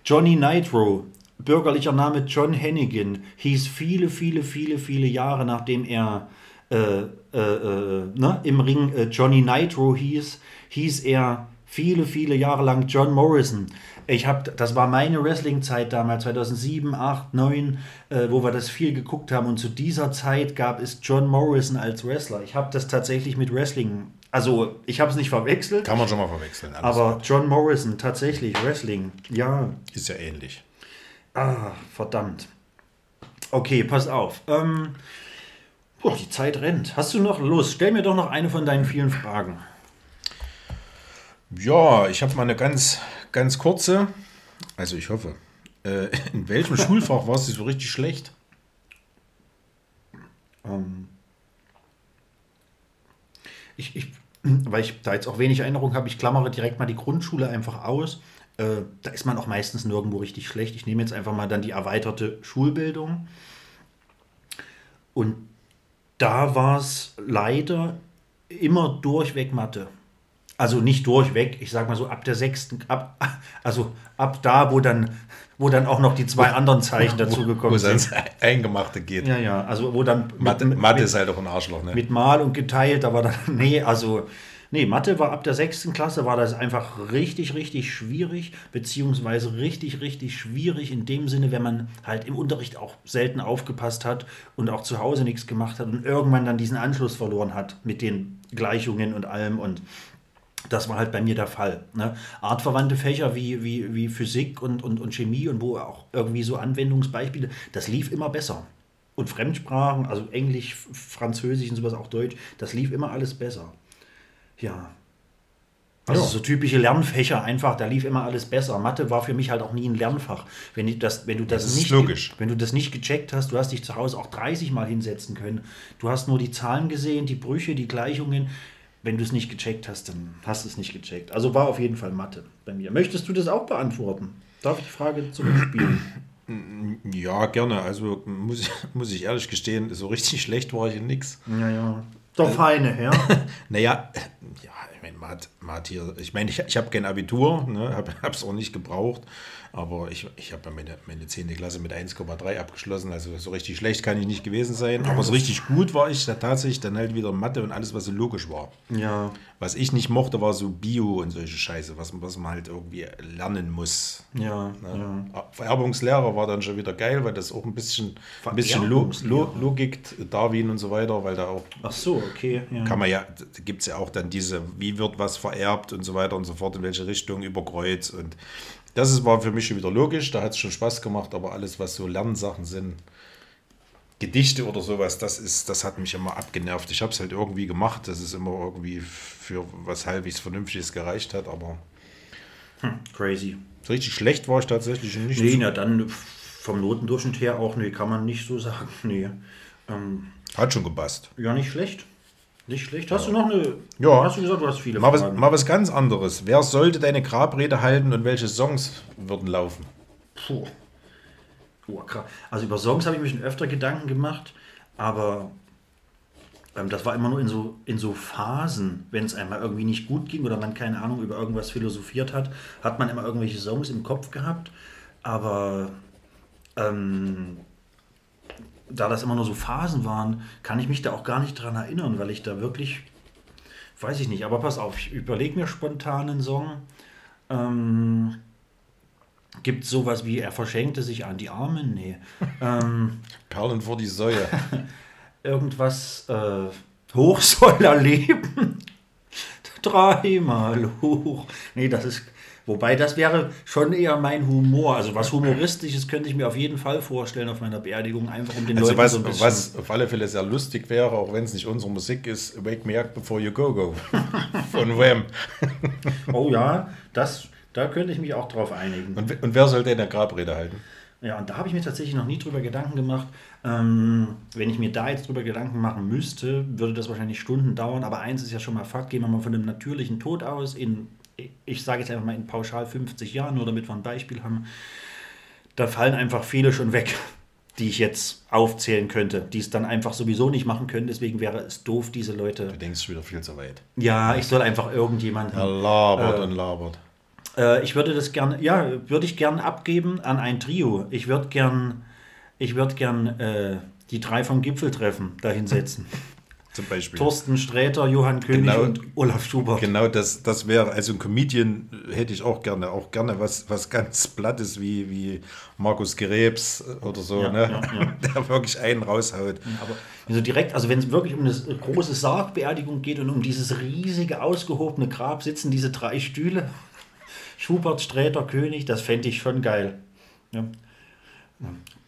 Johnny Nitro, bürgerlicher Name John Hennigan, hieß viele, viele, viele, viele Jahre nachdem er äh, äh, äh, ne, im Ring äh, Johnny Nitro hieß, hieß er viele, viele Jahre lang John Morrison. Ich habe, das war meine Wrestling-Zeit damals, 2007, 8, 9, äh, wo wir das viel geguckt haben. Und zu dieser Zeit gab es John Morrison als Wrestler. Ich habe das tatsächlich mit Wrestling, also ich habe es nicht verwechselt, Kann man schon mal verwechseln. Aber John Morrison, tatsächlich, Wrestling, ja, ist ja ähnlich. Ah, verdammt. Okay, pass auf. Ähm, boah, die Zeit rennt. Hast du noch Lust? Stell mir doch noch eine von deinen vielen Fragen. Ja, ich habe mal eine ganz, ganz kurze. Also ich hoffe. Äh, in welchem Schulfach warst du so richtig schlecht? Ähm, ich, ich, weil ich da jetzt auch wenig Erinnerung habe, ich klammere direkt mal die Grundschule einfach aus. Äh, da ist man auch meistens nirgendwo richtig schlecht. Ich nehme jetzt einfach mal dann die erweiterte Schulbildung. Und da war es leider immer durchweg Mathe. Also nicht durchweg, ich sag mal so ab der sechsten, ab, also ab da, wo dann, wo dann auch noch die zwei anderen Zeichen Wo dazugekommen es ans sind. Eingemachte geht. Ja, ja, also wo dann Mathe, mit, Mathe mit, ist halt auch ein Arschloch, ne? mit Mal und geteilt, war dann, nee, also, nee, Mathe war ab der sechsten Klasse, war das einfach richtig, richtig schwierig, beziehungsweise richtig, richtig schwierig in dem Sinne, wenn man halt im Unterricht auch selten aufgepasst hat und auch zu Hause nichts gemacht hat und irgendwann dann diesen Anschluss verloren hat mit den Gleichungen und allem und das war halt bei mir der Fall. Ne? Artverwandte Fächer wie, wie, wie Physik und, und, und Chemie und wo auch irgendwie so Anwendungsbeispiele, das lief immer besser. Und Fremdsprachen, also Englisch, Französisch und sowas, auch Deutsch, das lief immer alles besser. Ja. Also Ja. so typische Lernfächer einfach, da lief immer alles besser. Mathe war für mich halt auch nie ein Lernfach. Wenn, das, wenn, du das, Das nicht, logisch. wenn du das nicht gecheckt hast, du hast dich zu Hause auch 30 Mal hinsetzen können. Du hast nur die Zahlen gesehen, die Brüche, die Gleichungen. Wenn du es nicht gecheckt hast, dann hast du es nicht gecheckt. Also war auf jeden Fall Mathe bei mir. Möchtest du das auch beantworten? Darf ich die Frage zurückspielen? Ja, gerne. Also muss ich, muss ich ehrlich gestehen, so richtig schlecht war ich in nix. ja, ja. Doch feine, ja. Naja, ja, ich meine, hier, ich meine, ich, ich habe kein Abitur, ne, habe es auch nicht gebraucht, aber ich, ich habe ja meine, meine 10. Klasse mit 1,3 abgeschlossen, also so richtig schlecht kann ich nicht gewesen sein, aber so richtig gut war ich da tatsächlich dann halt wieder Mathe und alles, was so logisch war. Ja. Was ich nicht mochte, war so Bio und solche Scheiße, was, was man halt irgendwie lernen muss. Ja, Ne? Vererbungslehrer war dann schon wieder geil, weil das auch ein bisschen, ein bisschen Logik, Darwin und so weiter, weil da auch Ach so, okay. Ja. kann man ja, da gibt es ja auch dann diese, wie wird was vererbt und so weiter und so fort, in welche Richtung über Kreuz. Und das ist, war für mich schon wieder logisch, da hat es schon Spaß gemacht, aber alles, was so Lernsachen sind, Gedichte oder sowas, das ist, das hat mich immer abgenervt. Ich habe es halt irgendwie gemacht, dass es immer irgendwie für was halbwegs Vernünftiges gereicht hat, aber Crazy. so richtig schlecht war ich tatsächlich nicht. Nee, na dann vom Notendurchschnitt her auch, nee, kann man nicht so sagen. Nee. Ähm, Hat schon gepasst. ja, nicht schlecht. Nicht schlecht. Hast du noch eine. Ja. Hast du gesagt, du hast viele Mal was, Fragen? mal was ganz anderes. Wer sollte deine Grabrede halten und welche Songs würden laufen? Puh. Oh, krass. Also über Songs habe ich mir schon öfter Gedanken gemacht, aber ähm, das war immer nur in so, in so Phasen, wenn es einmal irgendwie nicht gut ging oder man keine Ahnung über irgendwas philosophiert hat, hat man immer irgendwelche Songs im Kopf gehabt. Aber ähm, da das immer nur so Phasen waren, kann ich mich da auch gar nicht dran erinnern, weil ich da wirklich, weiß ich nicht, aber pass auf, ich überlege mir spontan einen Song. Ähm, Gibt es sowas wie, er verschenkte sich an die Armen? Nee. ähm, Perlen vor die Säue. irgendwas äh, hoch soll er leben. Dreimal hoch. Nee, das ist. Wobei das wäre schon eher mein Humor. Also was Humoristisches könnte ich mir auf jeden Fall vorstellen auf meiner Beerdigung, einfach um den Also Leuten was, so ein bisschen. was auf alle Fälle sehr lustig wäre, auch wenn es nicht unsere Musik ist, Wake Me Up Before You Go Go von Wham. Oh ja, das, da könnte ich mich auch drauf einigen. Und, und wer soll denn der Grabrede halten? Ja, und da habe ich mir tatsächlich noch nie drüber Gedanken gemacht. Ähm, wenn ich mir da jetzt drüber Gedanken machen müsste, würde das wahrscheinlich Stunden dauern. Aber eins ist ja schon mal Fakt, gehen wir mal von einem natürlichen Tod aus. In, ich sage jetzt einfach mal in pauschal 50 Jahren, nur damit wir ein Beispiel haben. Da fallen einfach viele schon weg, die ich jetzt aufzählen könnte, die es dann einfach sowieso nicht machen können. Deswegen wäre es doof, diese Leute. Du denkst wieder viel zu weit. Ja, ich soll einfach irgendjemanden. Er labert und labert. Äh, ich würde das gerne, ja, würde ich gern abgeben an ein Trio. Ich würde gern, ich würde gern äh, die drei vom Gipfeltreffen da hinsetzen. Zum Beispiel. Thorsten Sträter, Johann König Genau. und Olaf Schubert. Genau, das, das wäre, also ein Comedian hätte ich auch gerne, auch gerne was, was ganz Plattes wie, wie Markus Gerebs oder so, Ja, ne? ja, ja. der wirklich einen raushaut. Aber also direkt, also wenn es wirklich um eine große Sargbeerdigung geht und um dieses riesige, ausgehobene Grab, sitzen diese drei Stühle. Schubert, Sträter, König, das fände ich schon geil.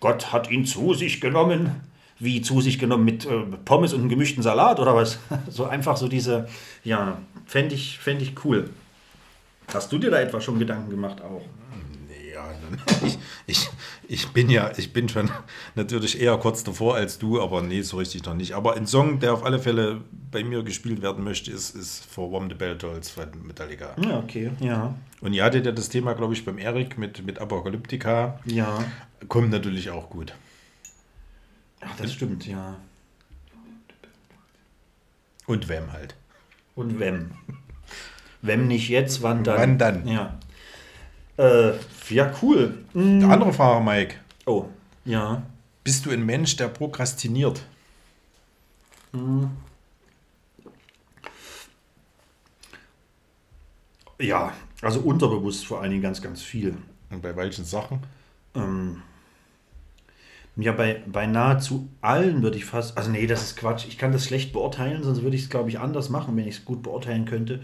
Gott hat ihn zu sich genommen. Wie zu sich genommen mit äh, Pommes und einem gemischten Salat oder was? So einfach so diese, ja, fände ich, fänd ich cool. Hast du dir da etwa schon Gedanken gemacht auch? Ja, Ich, ich, ich bin ja, ich bin schon natürlich eher kurz davor als du, aber nee, so richtig noch nicht. Aber ein Song, der auf alle Fälle bei mir gespielt werden möchte, ist, ist For Warm the Bell Tolls von Metallica. Ja, okay, ja. Und ihr hattet ja das Thema, glaube ich, beim Erik mit, mit Apokalyptika. Ja. Kommt natürlich auch gut. Ach, das stimmt, ja. Und Wem halt. Und Wem. Wem nicht jetzt, wann dann? Wann dann? Ja. Äh, ja, cool. Mm. Der andere Fahrer, Mike. Oh, ja. Bist du ein Mensch, der prokrastiniert? Ja, also unterbewusst vor allen Dingen ganz, ganz viel. Und bei welchen Sachen? Ähm, ja, bei, bei nahezu allen würde ich fast, also nee, das ist Quatsch. Ich kann das schlecht beurteilen, sonst würde ich es, glaube ich, anders machen, wenn ich es gut beurteilen könnte.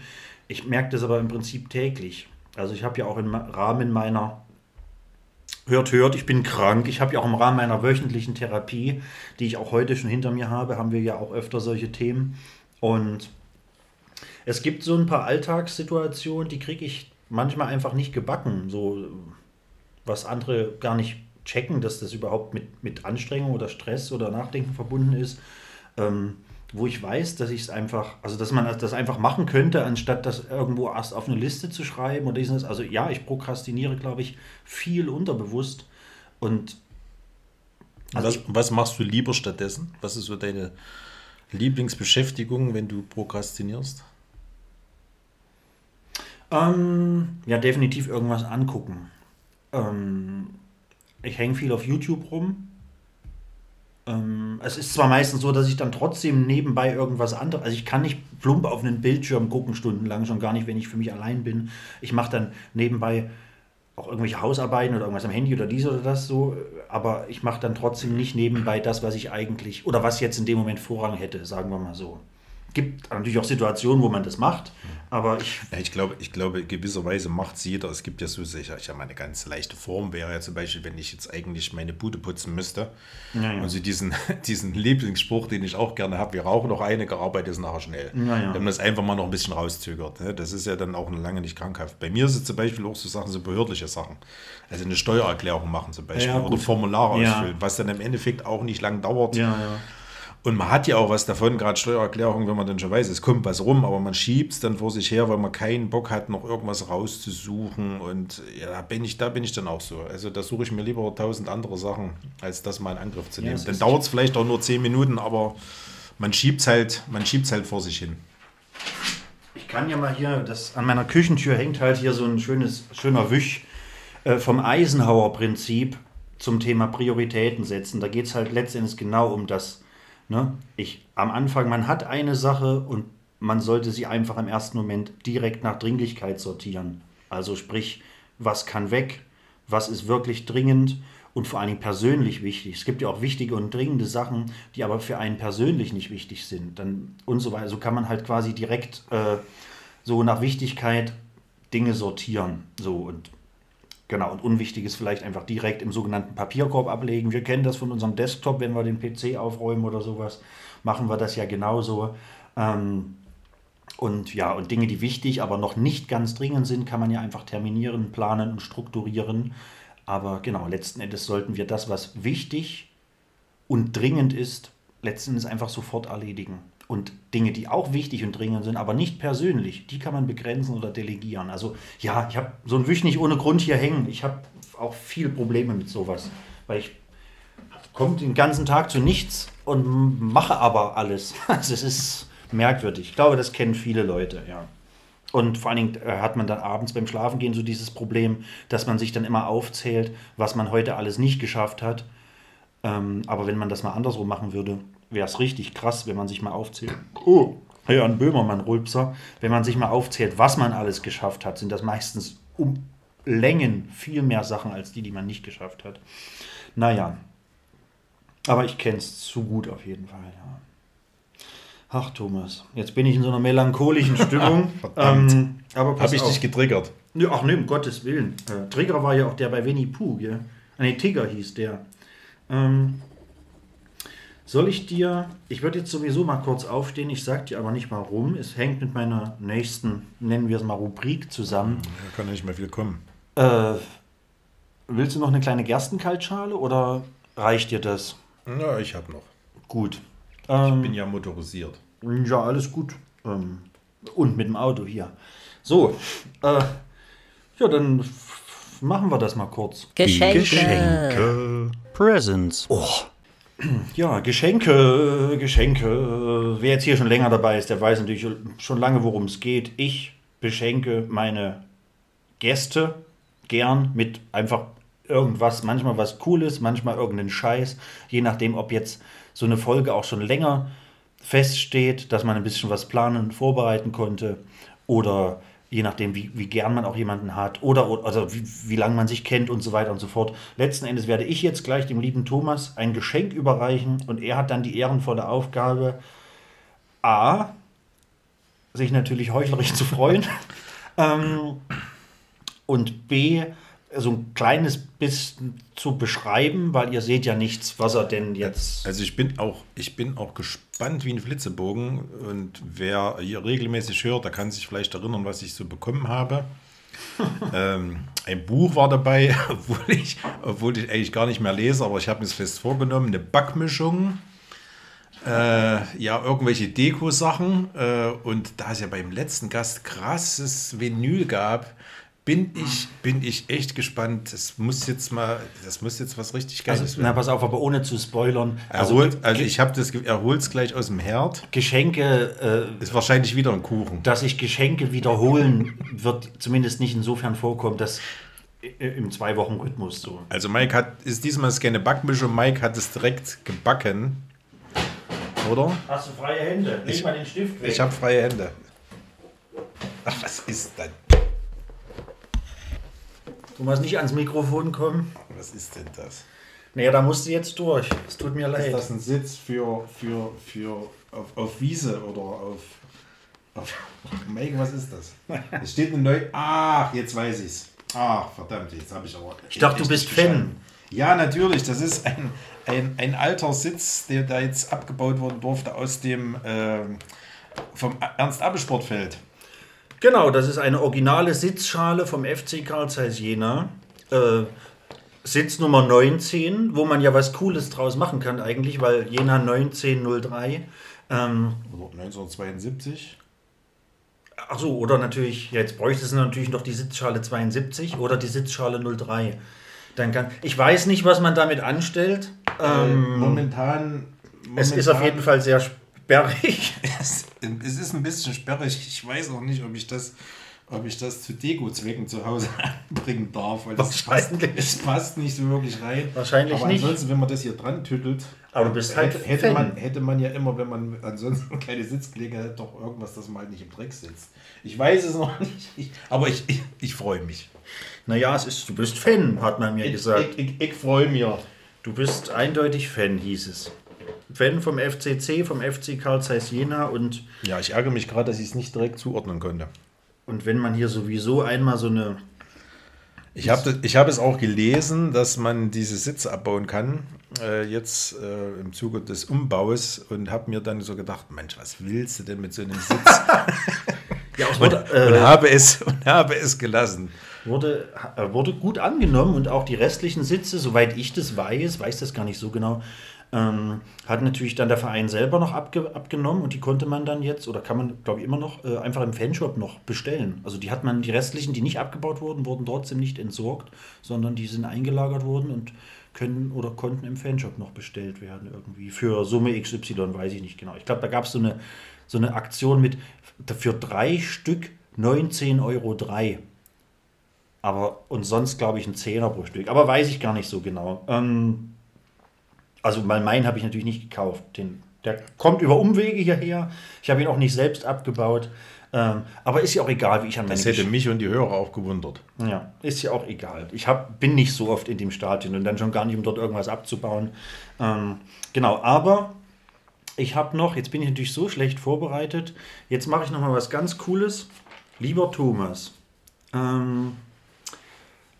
Ich merke das aber im Prinzip täglich. Also ich habe ja auch im Rahmen meiner, hört, hört, ich bin krank. Ich habe ja auch im Rahmen meiner wöchentlichen Therapie, die ich auch heute schon hinter mir habe, haben wir ja auch öfter solche Themen. Und es gibt so ein paar Alltagssituationen, die kriege ich manchmal einfach nicht gebacken. So, was andere gar nicht checken, dass das überhaupt mit, mit Anstrengung oder Stress oder Nachdenken verbunden ist. Ähm, wo ich weiß, dass ich es einfach, also dass man das einfach machen könnte, anstatt das irgendwo erst auf eine Liste zu schreiben oder dieses. Also ja, ich prokrastiniere, glaube ich, viel unterbewusst. Und also was, was machst du lieber stattdessen? Was ist so deine Lieblingsbeschäftigung, wenn du prokrastinierst? Ähm, ja, definitiv irgendwas angucken. Ähm, ich hänge viel auf YouTube rum. Ähm, es ist zwar meistens so, dass ich dann trotzdem nebenbei irgendwas anderes, also ich kann nicht plump auf einen Bildschirm gucken stundenlang, schon gar nicht, wenn ich für mich allein bin. Ich mache dann nebenbei auch irgendwelche Hausarbeiten oder irgendwas am Handy oder dies oder das so, aber ich mache dann trotzdem nicht nebenbei das, was ich eigentlich oder was jetzt in dem Moment Vorrang hätte, sagen wir mal so. Gibt natürlich auch Situationen, wo man das macht, aber ich. Ich glaube, ich glaube, gewisserweise macht es jeder. Es gibt ja so sicher, ich habe mal eine ganz leichte Form, wäre ja zum Beispiel, wenn ich jetzt eigentlich meine Bude putzen müsste. Ja, ja. Und so diesen, diesen Lieblingsspruch, den ich auch gerne habe, wir rauchen noch eine, gearbeitet ist nachher schnell. Ja, ja. Wenn man das einfach mal noch ein bisschen rauszögert. Ne? Das ist ja dann auch noch lange nicht krankhaft. Bei mir es zum Beispiel auch so Sachen, so behördliche Sachen. Also eine Steuererklärung machen zum Beispiel Ja, oder. Formulare ausfüllen, was dann im Endeffekt auch nicht lang dauert. Ja, ja. Und man hat ja auch was davon, gerade Steuererklärung, wenn man dann schon weiß, es kommt was rum, aber man schiebt es dann vor sich her, weil man keinen Bock hat, noch irgendwas rauszusuchen. Und ja, da bin ich, da bin ich dann auch so. Also da suche ich mir lieber tausend andere Sachen, als das mal in Angriff zu Ja, nehmen. es dann dauert es vielleicht auch nur zehn Minuten, aber man schiebt es halt, man schiebt's halt vor sich hin. Ich kann ja mal hier, das an meiner Küchentür hängt halt hier so ein schönes, schöner Wisch äh, vom Eisenhower-Prinzip zum Thema Prioritäten setzen. Da geht es halt letztendlich genau um das. Ne? Ich, am Anfang, man hat eine Sache und man sollte sie einfach im ersten Moment direkt nach Dringlichkeit sortieren. Also sprich, was kann weg, was ist wirklich dringend und vor allen Dingen persönlich wichtig. Es gibt ja auch wichtige und dringende Sachen, die aber für einen persönlich nicht wichtig sind. Dann und so weiter. So kann man halt quasi direkt äh, so nach Wichtigkeit Dinge sortieren. So und genau. Und Unwichtiges vielleicht einfach direkt im sogenannten Papierkorb ablegen. Wir kennen das von unserem Desktop, wenn wir den PC aufräumen oder sowas, machen wir das ja genauso. Ähm, und ja, und Dinge, die wichtig, aber noch nicht ganz dringend sind, kann man ja einfach terminieren, planen und strukturieren. Aber genau, letzten Endes sollten wir das, was wichtig und dringend ist, letzten Endes einfach sofort erledigen. Und Dinge, die auch wichtig und dringend sind, aber nicht persönlich, die kann man begrenzen oder delegieren. Also ja, ich habe so ein Wisch nicht ohne Grund hier hängen. Ich habe auch viel Probleme mit sowas, weil ich komme den ganzen Tag zu nichts und mache aber alles. Also es ist merkwürdig. Ich glaube, das kennen viele Leute, ja. Und vor allen Dingen äh, hat man dann abends beim Schlafengehen so dieses Problem, dass man sich dann immer aufzählt, was man heute alles nicht geschafft hat. Ähm, aber wenn man das mal andersrum machen würde, wäre es richtig krass, wenn man sich mal aufzählt. Oh, ja, ein Böhmermann, Rülpser. Wenn man sich mal aufzählt, was man alles geschafft hat, sind das meistens um Längen viel mehr Sachen als die, die man nicht geschafft hat. Naja, aber ich kenne es zu gut auf jeden Fall, ja. Ach, Thomas, jetzt bin ich in so einer melancholischen Stimmung. Ähm, aber pass Habe ich auf. dich getriggert? Ach nee, um Gottes Willen. Äh, Trigger war ja auch der bei Winnie Pooh, gell? Nee, Tigger hieß der. Ähm, soll ich dir, ich würde jetzt sowieso mal kurz aufstehen, ich sag dir aber nicht warum. Es hängt mit meiner nächsten, nennen wir es mal Rubrik zusammen. Da kann nicht mehr viel kommen. Äh, Willst du noch eine kleine Gerstenkaltschale oder reicht dir das? Ja, ich habe noch. Gut. Ich Ähm, bin ja motorisiert. ja, alles gut. Ähm, und mit dem Auto hier. So, äh, ja, dann machen wir das mal kurz. Geschenke. Geschenke. Presents. Oh, Ja, Geschenke, Geschenke. Wer jetzt hier schon länger dabei ist, der weiß natürlich schon lange, worum es geht. Ich beschenke meine Gäste gern mit einfach irgendwas, manchmal was Cooles, manchmal irgendeinen Scheiß, je nachdem, ob jetzt so eine Folge auch schon länger feststeht, dass man ein bisschen was planen und vorbereiten konnte oder je nachdem, wie, wie gern man auch jemanden hat oder, oder also wie, wie lange man sich kennt und so weiter und so fort. Letzten Endes werde ich jetzt gleich dem lieben Thomas ein Geschenk überreichen und er hat dann die ehrenvolle Aufgabe, A, sich natürlich heuchlerisch zu freuen ähm, und B, so ein kleines bisschen zu beschreiben, weil ihr seht ja nichts, was er denn jetzt... Also ich bin auch, ich bin auch gespannt wie ein Flitzebogen und wer hier regelmäßig hört, der kann sich vielleicht erinnern, was ich so bekommen habe. ähm, ein Buch war dabei, obwohl ich, obwohl ich eigentlich gar nicht mehr lese, aber ich habe mir es fest vorgenommen, eine Backmischung. Äh, ja, irgendwelche Deko-Sachen. Äh, und da es ja beim letzten Gast krasses Vinyl gab, bin ich, bin ich echt gespannt. Das muss jetzt mal, das muss jetzt was richtig Geiles Also, na, pass auf, aber ohne zu spoilern. er holt, also ich habe das, ge- er holt es gleich aus dem Herd. Geschenke, äh, Ist wahrscheinlich wieder ein Kuchen. dass sich Geschenke wiederholen, wird zumindest nicht insofern vorkommen, dass i- im Zwei-Wochen-Rhythmus so. Also Mike hat, ist diesmal ist keine Backmischung, Mike hat es direkt gebacken. Oder? Hast du freie Hände? Leg mal den Stift weg. Ich habe freie Hände. Ach, was ist denn? Thomas, nicht ans Mikrofon kommen. Was ist denn das? Naja, da musst du jetzt durch. Es tut mir Ist leid. das ein Sitz für, für, für auf, auf Wiese oder auf, auf Mike, was ist das? Es steht eine neue. Ach, jetzt weiß ich's. Ach, verdammt, jetzt habe ich aber. Ich dachte, du bist Fan. Ja, natürlich. Das ist ein, ein, ein alter Sitz, der da jetzt abgebaut worden durfte aus dem ähm, vom Ernst-Abbe-Sportfeld. Genau, das ist eine originale Sitzschale vom FC Carl Zeiss Jena. Äh, Sitz Nummer 19, wo man ja was Cooles draus machen kann eigentlich, weil Jena 1903. Ähm, Oder 1972. ach so, oder natürlich, jetzt bräuchte es natürlich noch die Sitzschale 72 oder die Sitzschale 03. Dann kann, ich weiß nicht, was man damit anstellt. Ähm, momentan, es ist auf jeden Fall sehr sperrig. Es, es ist ein bisschen sperrig. Ich weiß auch nicht, ob ich das, ob ich das zu Deko-Zwecken zu Hause anbringen darf. Weil das passt, es passt nicht so wirklich rein. Wahrscheinlich Aber nicht. ansonsten, wenn man das hier dran tüttelt, Aber du bist halt hätte, Fan. man, hätte man ja immer, wenn man ansonsten keine Sitzgelegenheit hat, doch irgendwas, dass man halt nicht im Dreck sitzt. Ich weiß es noch nicht, ich, aber ich, ich, ich freue mich. Naja, es ist, du bist Fan, hat man mir Ich, gesagt. ich, ich, ich freue mich. Du bist eindeutig Fan, hieß es. Fan vom FCC, vom FC Carl Zeiss Jena und, Ja, ich ärgere mich gerade, dass ich es nicht direkt zuordnen konnte. und wenn man hier sowieso einmal so eine. Ich habe ich hab es auch gelesen, dass man diese Sitze abbauen kann, äh, jetzt äh, im Zuge des Umbaus und habe mir dann so gedacht, Mensch, was willst du denn mit so einem Sitz? Ja, und, wurde, und, äh, habe es, und habe es gelassen. wurde, äh, wurde gut angenommen und auch die restlichen Sitze, soweit ich das weiß, weiß das gar nicht so genau, ähm, hat natürlich dann der Verein selber noch abge abgenommen und die konnte man dann jetzt, oder kann man, glaube ich, immer noch äh, einfach im Fanshop noch bestellen. Also die hat man, die restlichen, die nicht abgebaut wurden, wurden trotzdem nicht entsorgt, sondern die sind eingelagert worden und können oder konnten im Fanshop noch bestellt werden irgendwie. Für Summe XY, weiß ich nicht genau. Ich glaube, da gab es so eine, so eine Aktion mit für drei Stück 19,03 Euro. Aber und sonst glaube ich ein Zehner pro Stück. Aber weiß ich gar nicht so genau. Ähm, also weil meinen habe ich natürlich nicht gekauft. Den, der kommt über Umwege hierher. Ich habe ihn auch nicht selbst abgebaut. Ähm, aber ist ja auch egal, wie ich an meine Das hätte mich und die Hörer auch gewundert. ja, ist ja auch egal. Ich hab, bin nicht so oft in dem Stadion und dann schon gar nicht, um dort irgendwas abzubauen. Ähm, genau, aber ich habe noch, jetzt bin ich natürlich so schlecht vorbereitet, jetzt mache ich noch mal was ganz Cooles. Lieber Thomas, ähm,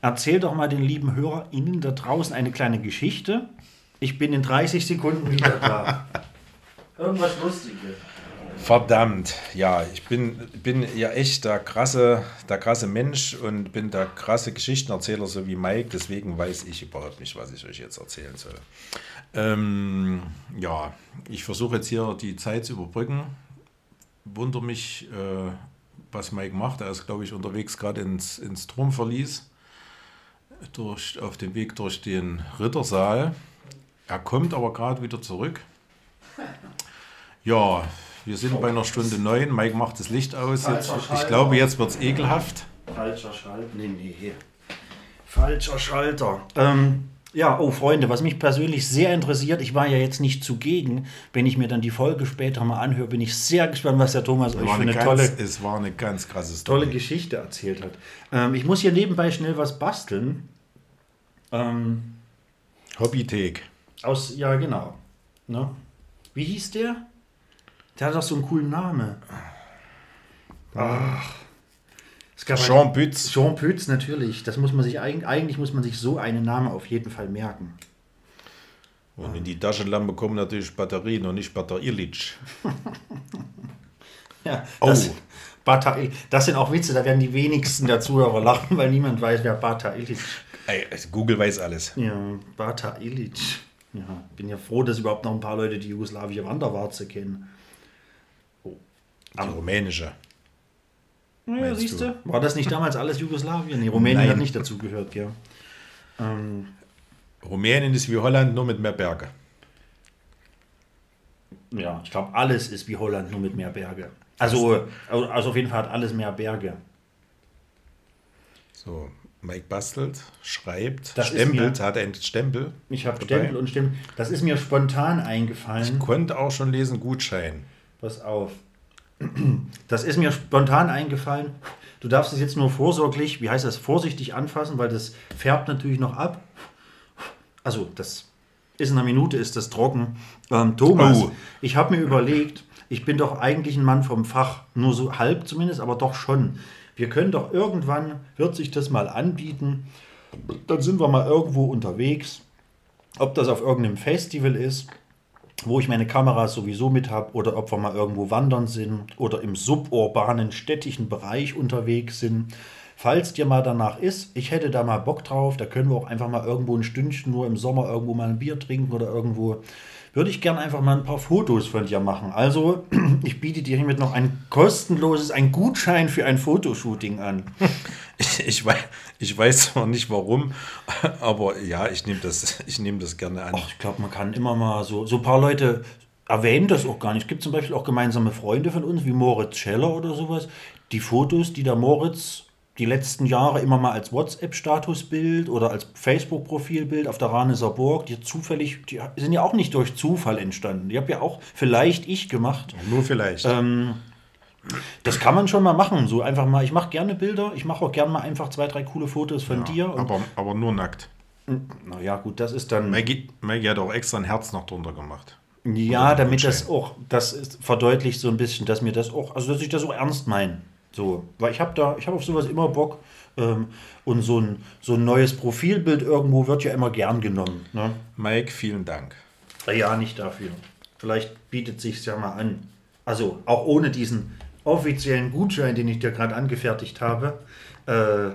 erzähl doch mal den lieben HörerInnen da draußen eine kleine Geschichte. Ich bin in 30 Sekunden wieder da. Irgendwas Lustiges. Verdammt, ja, ich bin, bin ja echt der krasse, der krasse Mensch und bin der krasse Geschichtenerzähler, so wie Mike, deswegen weiß ich überhaupt nicht, was ich euch jetzt erzählen soll. Ähm, ja, ich versuche jetzt hier die Zeit zu überbrücken. Wunder mich, äh, was Mike macht. Er ist, glaube ich, unterwegs gerade ins, ins Turmverlies, durch, auf dem Weg durch den Rittersaal. Er kommt aber gerade wieder zurück. Ja, wir sind bei einer Stunde neun. Mike macht das Licht aus. Jetzt, ich glaube, jetzt wird es ekelhaft. Falscher Schalter. Nee, nee, hier. Falscher Schalter. Ähm, ja, oh Freunde, was mich persönlich sehr interessiert, ich war ja jetzt nicht zugegen. Wenn ich mir dann die Folge später mal anhöre, bin ich sehr gespannt, was der Thomas euch für eine eine ganz, tolle, es war eine ganz krasse Story. tolle Geschichte erzählt hat. Ähm, ich muss hier nebenbei schnell was basteln. Ähm, Hobbythek. Aus, ja, genau. Ne? Wie hieß der? Der hat doch so einen coolen Namen. Ach. Es gab Jean Pütz. Jean Pütz, natürlich. Das muss man sich eigentlich, muss man sich so einen Namen auf jeden Fall merken. Und in die Taschenlampe kommen natürlich Batterien und nicht Batterielitsch. Ja, Oh. das, Bata Il- das sind auch Witze, da werden die wenigsten der Zuhörer lachen, weil niemand weiß, wer Bata Illich also Google weiß alles. Ja, Bata Illich. Ja, bin ja froh, dass überhaupt noch ein paar Leute die jugoslawische Wanderwarze kennen. Die rumänische. Ja, Meinst siehst du? War das nicht damals alles Jugoslawien? Nee, Rumänien Nein. hat nicht dazu gehört, ja. Ähm, Rumänien ist wie Holland, nur mit mehr Berge. ja, ich glaube, alles ist wie Holland, nur mit mehr Berge. Also, also auf jeden Fall hat alles mehr Berge. So, Mike bastelt, schreibt, Das stempelt, mir- hat einen Stempel. Ich habe. Stempel und Stempel. Das ist mir spontan eingefallen. Konnte auch schon lesen, Gutschein. Pass auf. Das ist mir spontan eingefallen. Du darfst es jetzt nur vorsorglich, wie heißt das, vorsichtig anfassen, weil das färbt natürlich noch ab. Also, das ist in einer Minute, ist das trocken. Ähm, Thomas, Oh. ich habe mir überlegt, ich bin doch eigentlich ein Mann vom Fach, nur so halb zumindest, aber doch schon. Wir können doch irgendwann, wird sich das mal anbieten, dann sind wir mal irgendwo unterwegs, ob das auf irgendeinem Festival ist, wo ich meine Kameras sowieso mit habe, oder ob wir mal irgendwo wandern sind oder im suburbanen städtischen Bereich unterwegs sind. Falls dir mal danach ist, ich hätte da mal Bock drauf, da können wir auch einfach mal irgendwo ein Stündchen nur im Sommer irgendwo mal ein Bier trinken oder irgendwo. Würde ich gern einfach mal ein paar Fotos von dir machen. Also, ich biete dir hiermit noch ein kostenloses, ein Gutschein für ein Fotoshooting an. Ich, ich, weiß, ich weiß zwar nicht warum, aber ja, ich nehme das, ich nehme das gerne an. Ach, ich glaube, man kann immer mal so, so ein paar Leute erwähnen das auch gar nicht. Es gibt zum Beispiel auch gemeinsame Freunde von uns, wie Moritz Scheller oder sowas. Die Fotos, die der Moritz die letzten Jahre immer mal als WhatsApp-Statusbild oder als Facebook-Profilbild auf der Raneser Burg, die zufällig, die sind ja auch nicht durch Zufall entstanden. Die habe ja auch vielleicht ich gemacht. Nur vielleicht. Ähm, Das kann man schon mal machen. So einfach mal, ich mache gerne Bilder, ich mache auch gerne mal einfach zwei, drei coole Fotos von dir. Und, aber, aber nur nackt. naja, gut, das ist dann. Maggie, Maggie hat auch extra ein Herz noch drunter gemacht. Ja, damit das auch, das ist, verdeutlicht so ein bisschen, dass mir das auch, also dass ich das auch ernst meine. So, weil ich habe da, ich habe auf sowas immer Bock. Ähm, und so ein, so ein neues Profilbild irgendwo wird ja immer gern genommen. Ne? Mike, vielen Dank. Ja, nicht dafür. Vielleicht bietet sich ja mal an. Also auch ohne diesen offiziellen Gutschein, den ich dir gerade angefertigt habe, äh,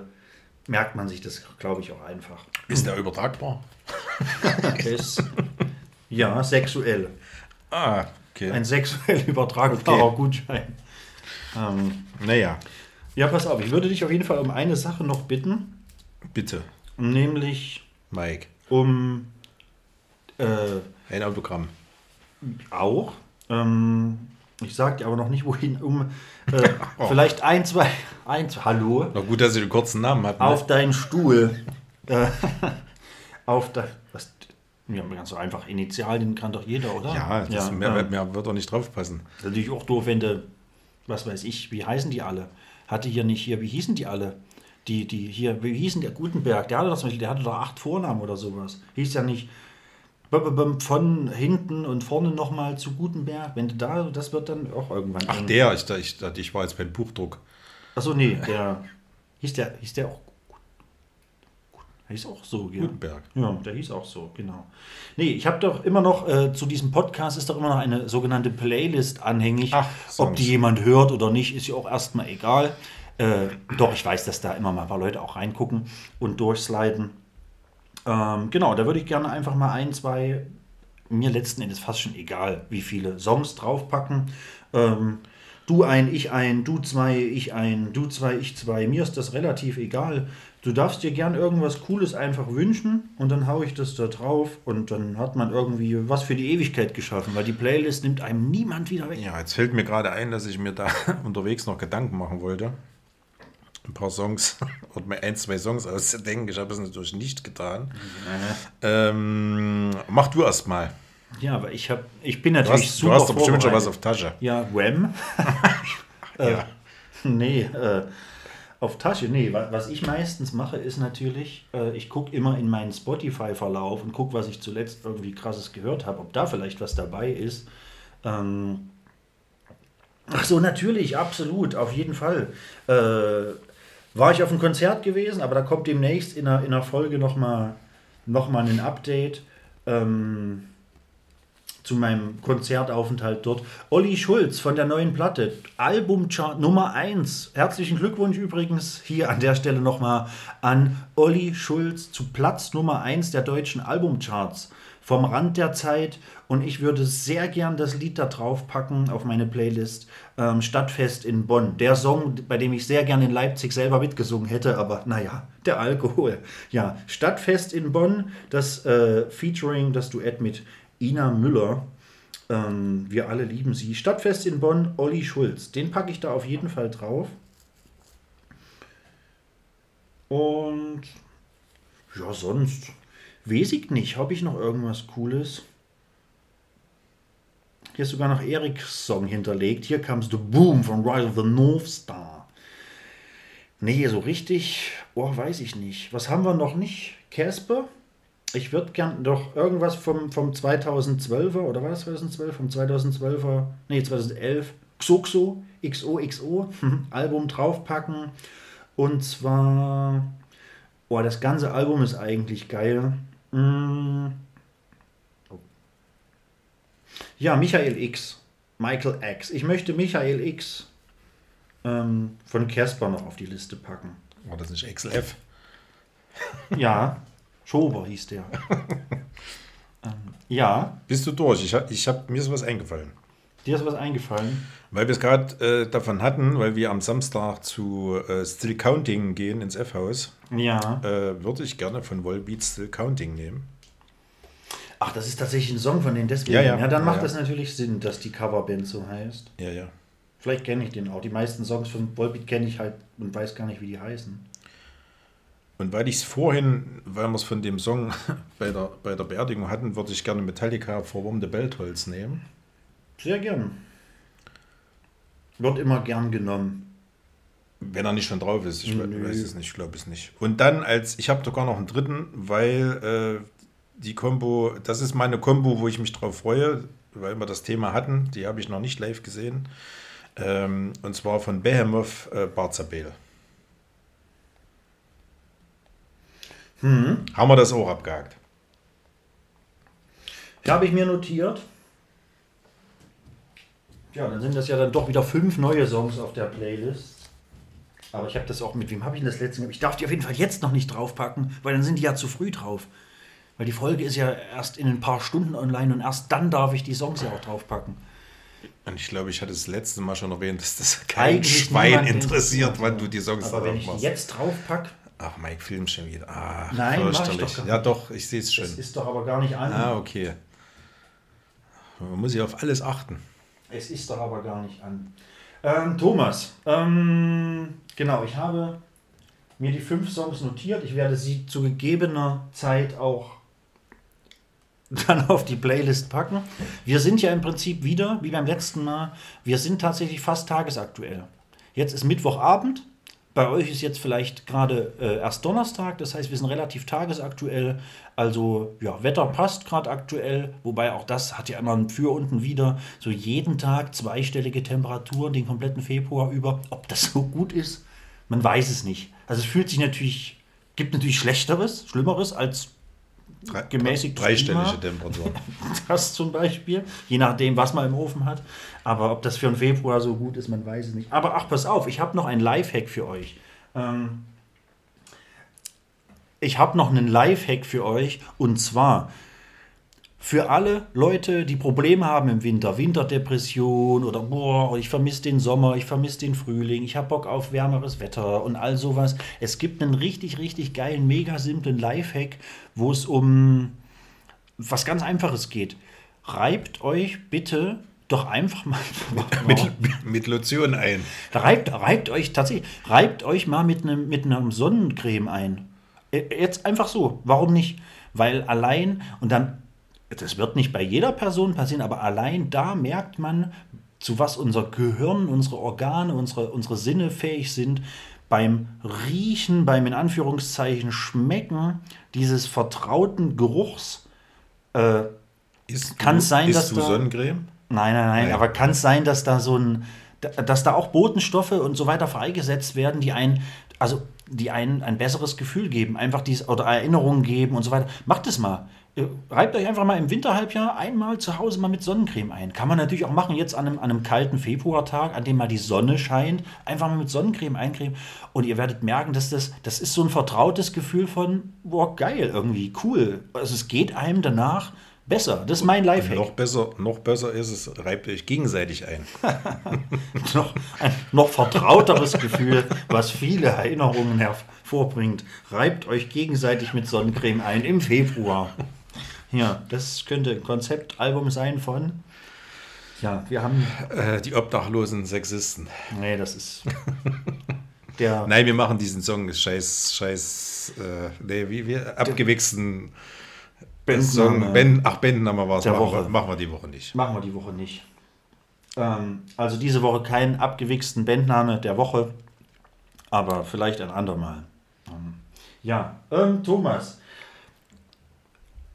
merkt man sich das, glaube ich, auch einfach. Ist der übertragbar? Ist, ja, sexuell. Ah, okay. Ein sexuell übertragbarer Okay. Gutschein. Ähm, naja, ja, pass auf, ich würde dich auf jeden Fall um eine Sache noch bitten, bitte, nämlich Mike. um äh, Ein Autogramm. auch, ähm, ich sage dir aber noch nicht wohin, um äh, vielleicht ein, zwei, ein, hallo, Na gut, dass sie den kurzen Namen hat. Ne? auf deinen Stuhl, äh, auf dein, was, ja, ganz so einfach, Initialien kann doch jeder, oder? ja, das mehr, ja. mehr wird doch nicht draufpassen. Das ist natürlich auch doof, wenn du, was weiß ich, wie heißen die alle? Hatte hier nicht hier, wie hießen die alle? Die, die hier, wie hießen der Gutenberg? Der hatte doch zum Beispiel, der hatte doch acht Vornamen oder sowas. Hieß ja nicht von hinten und vorne nochmal zu Gutenberg. Wenn du da, das wird dann auch irgendwann. Ach, der, ich, ich, ich war jetzt beim Buchdruck. Achso, nee, der. Hieß der, hieß der auch. Der hieß auch so, ja. Gutenberg. Ja, der hieß auch so, genau. Nee, ich habe doch immer noch, äh, zu diesem Podcast ist doch immer noch eine sogenannte Playlist anhängig. Ach, Ob Songs. die jemand hört oder nicht, ist ja auch erstmal egal. Äh, doch, ich weiß, dass da immer mal ein paar Leute auch reingucken und durchsliden. Ähm, genau, da würde ich gerne einfach mal ein, zwei, mir letzten Endes fast schon egal, wie viele Songs draufpacken. Ähm, du ein, ich ein, du zwei, ich ein, du zwei, ich zwei. Mir ist das relativ egal. Du darfst dir gern irgendwas Cooles einfach wünschen und dann haue ich das da drauf und dann hat man irgendwie was für die Ewigkeit geschaffen, weil die Playlist nimmt einem niemand wieder weg. Ja, jetzt fällt mir gerade ein, dass ich mir da unterwegs noch Gedanken machen wollte. Ein paar Songs oder mir ein, zwei Songs auszudenken. Ich habe es natürlich nicht getan. Ähm, mach du erst mal. Ja, aber ich, hab, ich bin Du natürlich hast, du super hast doch bestimmt schon was auf Tasche. Ja, Wham. äh, nee, äh, auf Tasche. Nee, wa- was ich meistens mache, ist natürlich, äh, ich gucke immer in meinen Spotify-Verlauf und gucke, was ich zuletzt irgendwie krasses gehört habe, ob da vielleicht was dabei ist. Ähm, ach so, natürlich, absolut, auf jeden Fall. Äh, war ich auf einem Konzert gewesen, aber da kommt demnächst in einer, in einer Folge nochmal noch mal ein Update. Ähm, zu meinem Konzertaufenthalt dort. Olli Schulz von der neuen Platte, Albumchart Nummer 1. Herzlichen Glückwunsch übrigens hier an der Stelle nochmal an Olli Schulz zu Platz Nummer 1 der deutschen Albumcharts. Vom Rand der Zeit und ich würde sehr gern das Lied da drauf packen auf meine Playlist ähm, Stadtfest in Bonn. Der Song, bei dem ich sehr gern in Leipzig selber mitgesungen hätte, aber naja, der Alkohol. Ja, Stadtfest in Bonn, das äh, Featuring, das Duett mit Ina Müller. Ähm, wir alle lieben sie. Stadtfest in Bonn, Olli Schulz. Den packe ich da auf jeden Fall drauf. Und ja, sonst weiß ich nicht. Habe ich noch irgendwas Cooles? Hier ist sogar noch Eriks Song hinterlegt. Hier kam The Boom von Rise of the North Star. Nee, so richtig, oh, weiß ich nicht. Was haben wir noch nicht? Casper? Ich würde gern doch irgendwas vom, vom 2012er, oder war das 2012? Vom 2012er, nee, 2011, Xoxo, XOXO, Album draufpacken. Und zwar, oh, das ganze Album ist eigentlich geil. Mm. Ja, Michael X, Michael X. Ich möchte Michael X ähm, von Casper noch auf die Liste packen. War das nicht XLF? Ja, Schober hieß der. ähm, ja, Bist du durch? Ich hab, ich hab, mir ist was eingefallen. dir ist was eingefallen. Weil wir es gerade äh, davon hatten, weil wir am Samstag zu äh, Still Counting gehen ins F-Haus, Ja. äh, würde ich gerne von Volbeat Still Counting nehmen. Ach, das ist tatsächlich ein Song von denen deswegen. Ja, ja. dann macht Ja, ja. das natürlich Sinn, dass die Coverband so heißt. Ja, ja. Vielleicht kenne ich den auch. Die meisten Songs von Volbeat kenne ich halt und weiß gar nicht, wie die heißen. Und weil ich es vorhin, weil wir es von dem Song bei der, bei der Beerdigung hatten, würde ich gerne Metallica Verwurmte Beltholz nehmen. Sehr gern. Wird immer gern genommen. Wenn er nicht schon drauf ist, ich Nö. weiß es nicht, ich glaube es nicht. Und dann als, ich habe sogar noch einen dritten, weil äh, die Combo, das ist meine Combo, wo ich mich drauf freue, weil wir das Thema hatten, die habe ich noch nicht live gesehen. Ähm, und zwar von Behemoth äh, Barzabel. Hm. Haben wir das auch abgehakt? Ja, habe ich mir notiert. Ja, dann sind das ja dann doch wieder fünf neue Songs auf der Playlist. Aber ich habe das auch, mit wem habe ich denn das letzte? Ich darf die auf jeden Fall jetzt noch nicht draufpacken, weil dann sind die ja zu früh drauf. Weil die Folge ist ja erst in ein paar Stunden online und erst dann darf ich die Songs ja auch draufpacken. Und ich glaube, ich hatte das letzte Mal schon erwähnt, dass das kein Eigentlich Schwein interessiert, wann du die Songs Aber wenn drauf ich die machst. jetzt draufpack, Ach, Mike, film schon wieder. Ah, Nein, mach ich fürchterlich. doch gar Ja, doch, ich sehe es schon. das ist doch aber gar nicht an. Ah, okay. Man muss ja auf alles achten. Es ist doch aber gar nicht an. Ähm, Thomas, ähm, genau, ich habe mir die fünf Songs notiert. Ich werde sie zu gegebener Zeit auch dann auf die Playlist packen. Wir sind ja im Prinzip wieder, wie beim letzten Mal, wir sind tatsächlich fast tagesaktuell. Jetzt ist Mittwochabend. Bei euch ist jetzt vielleicht gerade äh, erst Donnerstag, das heißt, wir sind relativ tagesaktuell. Also, ja, Wetter passt gerade aktuell, wobei auch das hat ja immer Für und ein Wider. So jeden Tag zweistellige Temperaturen den kompletten Februar über. Ob das so gut ist, man weiß es nicht. Also, es fühlt sich natürlich Gibt natürlich Schlechteres, Schlimmeres als Drei- gemäßigt Dreistellige. Temperatur. das zum Beispiel. Je nachdem, was man im Ofen hat. Aber ob das für den Februar so gut ist, man weiß es nicht. Aber ach, pass auf, ich habe noch einen Lifehack für euch. Ähm, ich habe noch einen Lifehack für euch. Und zwar für alle Leute, die Probleme haben im Winter, Winterdepression oder boah, ich vermisse den Sommer, ich vermisse den Frühling, ich habe Bock auf wärmeres Wetter und all sowas. Es gibt einen richtig, richtig geilen, mega simplen Lifehack, wo es um was ganz Einfaches geht. Reibt euch bitte doch einfach mal mit, mit Lotion ein. Reibt, reibt euch tatsächlich, reibt euch mal mit einem mit einem Sonnencreme ein. Äh, Jetzt einfach so. Warum nicht? Weil allein und dann, das wird nicht bei jeder Person passieren, aber allein da merkt man, zu was unser Gehirn, unsere Organe, unsere, unsere Sinne fähig sind, beim Riechen, beim in Anführungszeichen Schmecken dieses vertrauten Geruchs. Äh, Ist Kann es sein, dass du da- Sonnencreme? Nein, nein, nein, Nein. aber kann es sein, dass da so ein, dass da auch Botenstoffe und so weiter freigesetzt werden, die ein, also die einen ein besseres Gefühl geben, einfach dies oder Erinnerungen geben und so weiter. Macht es mal. Reibt euch einfach mal im Winterhalbjahr einmal zu Hause mal mit Sonnencreme ein. Kann man natürlich auch machen, jetzt an einem, an einem kalten Februartag, an dem mal die Sonne scheint, einfach mal mit Sonnencreme eincremen. Und ihr werdet merken, dass das, das ist so ein vertrautes Gefühl von, boah, geil, irgendwie, cool. Also es geht einem danach besser. Das ist mein Lifehack. Noch besser, noch besser ist es, reibt euch gegenseitig ein. noch ein noch vertrauteres Gefühl, was viele Erinnerungen hervorbringt. Reibt euch gegenseitig mit Sonnencreme ein im Februar. Ja, das könnte ein Konzeptalbum sein von. Ja, wir haben. Äh, die obdachlosen Sexisten. Nee, das ist. Der. Nein, wir machen diesen Song, scheiß, scheiß, äh, nee, wie wir, abgewichsten Bandname Song. Ben, ach, Bandname war es, machen, wir- machen wir die Woche nicht. Machen wir die Woche nicht. Ähm, also diese Woche keinen abgewichsten Bandname der Woche, aber vielleicht ein andermal. Ähm, ja, ähm, Thomas,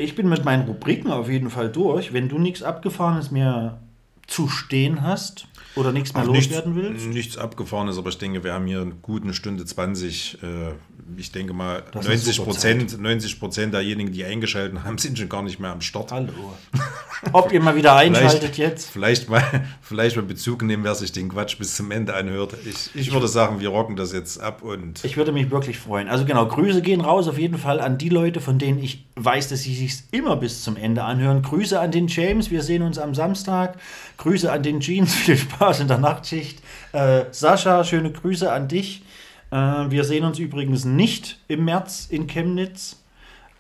ich bin mit meinen Rubriken auf jeden Fall durch. Wenn du nichts Abgefahrenes mehr zu stehen hast oder nichts mehr nichts, loswerden willst, nichts abgefahrenes, aber ich denke, wir haben hier eine gute Stunde 20. Äh, ich denke mal, Das ist eine 90 super Prozent, 90 Prozent derjenigen, die eingeschaltet haben, sind schon gar nicht mehr am Start. hallo. Ob ihr mal wieder einschaltet jetzt? Vielleicht mal, vielleicht mal Bezug nehmen, wer sich den Quatsch bis zum Ende anhört. Ich, ich würde sagen, wir rocken das jetzt ab und Ich würde mich wirklich freuen. Also genau, Grüße gehen raus auf jeden Fall an die Leute, von denen ich weiß, dass sie sich immer bis zum Ende anhören. Grüße an den James, wir sehen uns am Samstag. Grüße an den Jeans, viel Spaß in der Nachtschicht. Äh, Sascha, schöne Grüße an dich. Äh, wir sehen uns übrigens nicht im März in Chemnitz.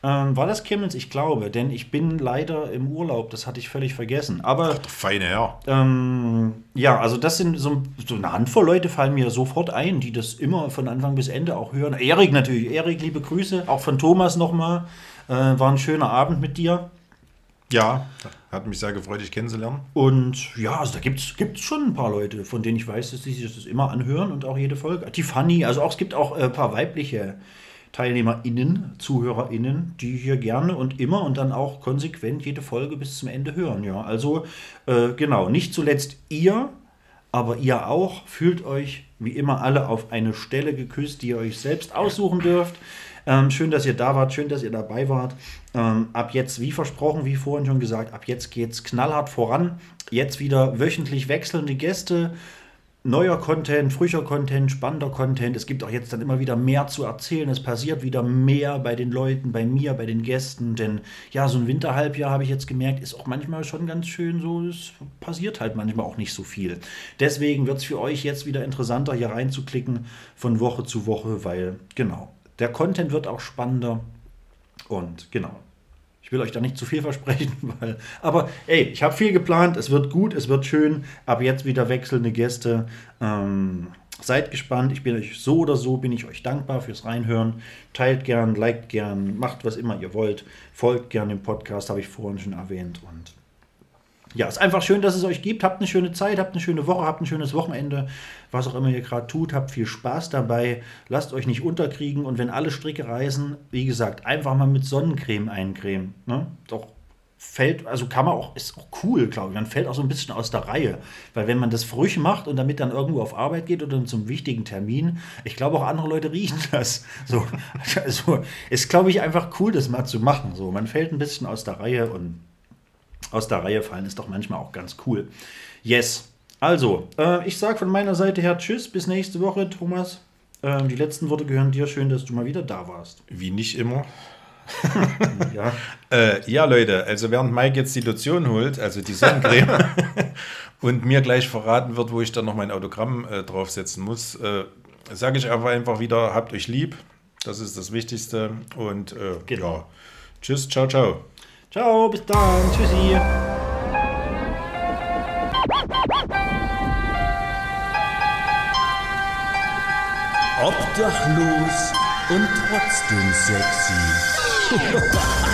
Ähm, war das Chemnitz? Ich glaube, denn ich bin leider im Urlaub, das hatte ich völlig vergessen. Aber feine Herr. ähm, ja, also das sind so, so eine Handvoll Leute fallen mir sofort ein, die das immer von Anfang bis Ende auch hören. Erik natürlich, Erik, liebe Grüße, auch von Thomas nochmal. Äh, war ein schöner Abend mit dir. Ja, hat mich sehr gefreut, dich kennenzulernen. Und ja, also da gibt es schon ein paar Leute, von denen ich weiß, dass die sich das immer anhören und auch jede Folge. Die Fanny, also auch es gibt auch äh, ein paar weibliche TeilnehmerInnen, ZuhörerInnen, die hier gerne und immer und dann auch konsequent jede Folge bis zum Ende hören. Ja, also äh, genau, nicht zuletzt ihr, aber ihr auch, fühlt euch wie immer alle auf eine Stelle geküsst, die ihr euch selbst aussuchen dürft. Ähm, schön, dass ihr da wart, schön, dass ihr dabei wart. Ähm, ab jetzt, wie versprochen, wie vorhin schon gesagt, ab jetzt geht's knallhart voran. Jetzt wieder wöchentlich wechselnde Gäste, neuer Content, frischer Content, spannender Content. Es gibt auch jetzt dann immer wieder mehr zu erzählen. Es passiert wieder mehr bei den Leuten, bei mir, bei den Gästen. Denn ja, so ein Winterhalbjahr habe ich jetzt gemerkt, ist auch manchmal schon ganz schön so. Es passiert halt manchmal auch nicht so viel. Deswegen wird es für euch jetzt wieder interessanter, hier reinzuklicken von Woche zu Woche, weil genau, der Content wird auch spannender. Und genau. Ich will euch da nicht zu viel versprechen, weil. Aber ey, ich habe viel geplant. Es wird gut, es wird schön. Ab jetzt wieder wechselnde Gäste. Ähm, seid gespannt. Ich bin euch so oder so bin ich euch dankbar fürs Reinhören. Teilt gern, liked gern, macht was immer ihr wollt. Folgt gern dem Podcast, habe ich vorhin schon erwähnt. Und ja, ist einfach schön, dass es euch gibt. Habt eine schöne Zeit, habt eine schöne Woche, habt ein schönes Wochenende. Was auch immer ihr gerade tut, habt viel Spaß dabei. Lasst euch nicht unterkriegen. Und wenn alle Stricke reißen, wie gesagt, einfach mal mit Sonnencreme eincremen. Ne? Doch fällt, also kann man auch, ist auch cool, glaube ich. Man fällt auch so ein bisschen aus der Reihe. Weil wenn man das früh macht und damit dann irgendwo auf Arbeit geht oder zum wichtigen Termin, ich glaube auch andere Leute riechen das. So, also ist, glaube ich, einfach cool, das mal zu machen. So, man fällt ein bisschen aus der Reihe und aus der Reihe fallen ist doch manchmal auch ganz cool. Yes. Also, äh, ich sage von meiner Seite her Tschüss, bis nächste Woche, Thomas. Ähm, die letzten Worte gehören dir. Schön, dass du mal wieder da warst. Wie nicht immer. Ja. Äh, ja, Leute, also während Mike jetzt die Lotion holt, also die Sonnencreme, und mir gleich verraten wird, wo ich dann noch mein Autogramm äh, draufsetzen muss, äh, sage ich aber einfach wieder, habt euch lieb. Das ist das Wichtigste. Und äh, Genau. ja, tschüss, ciao, ciao. Ciao, bis dann. Tschüssi. Obdachlos und trotzdem sexy.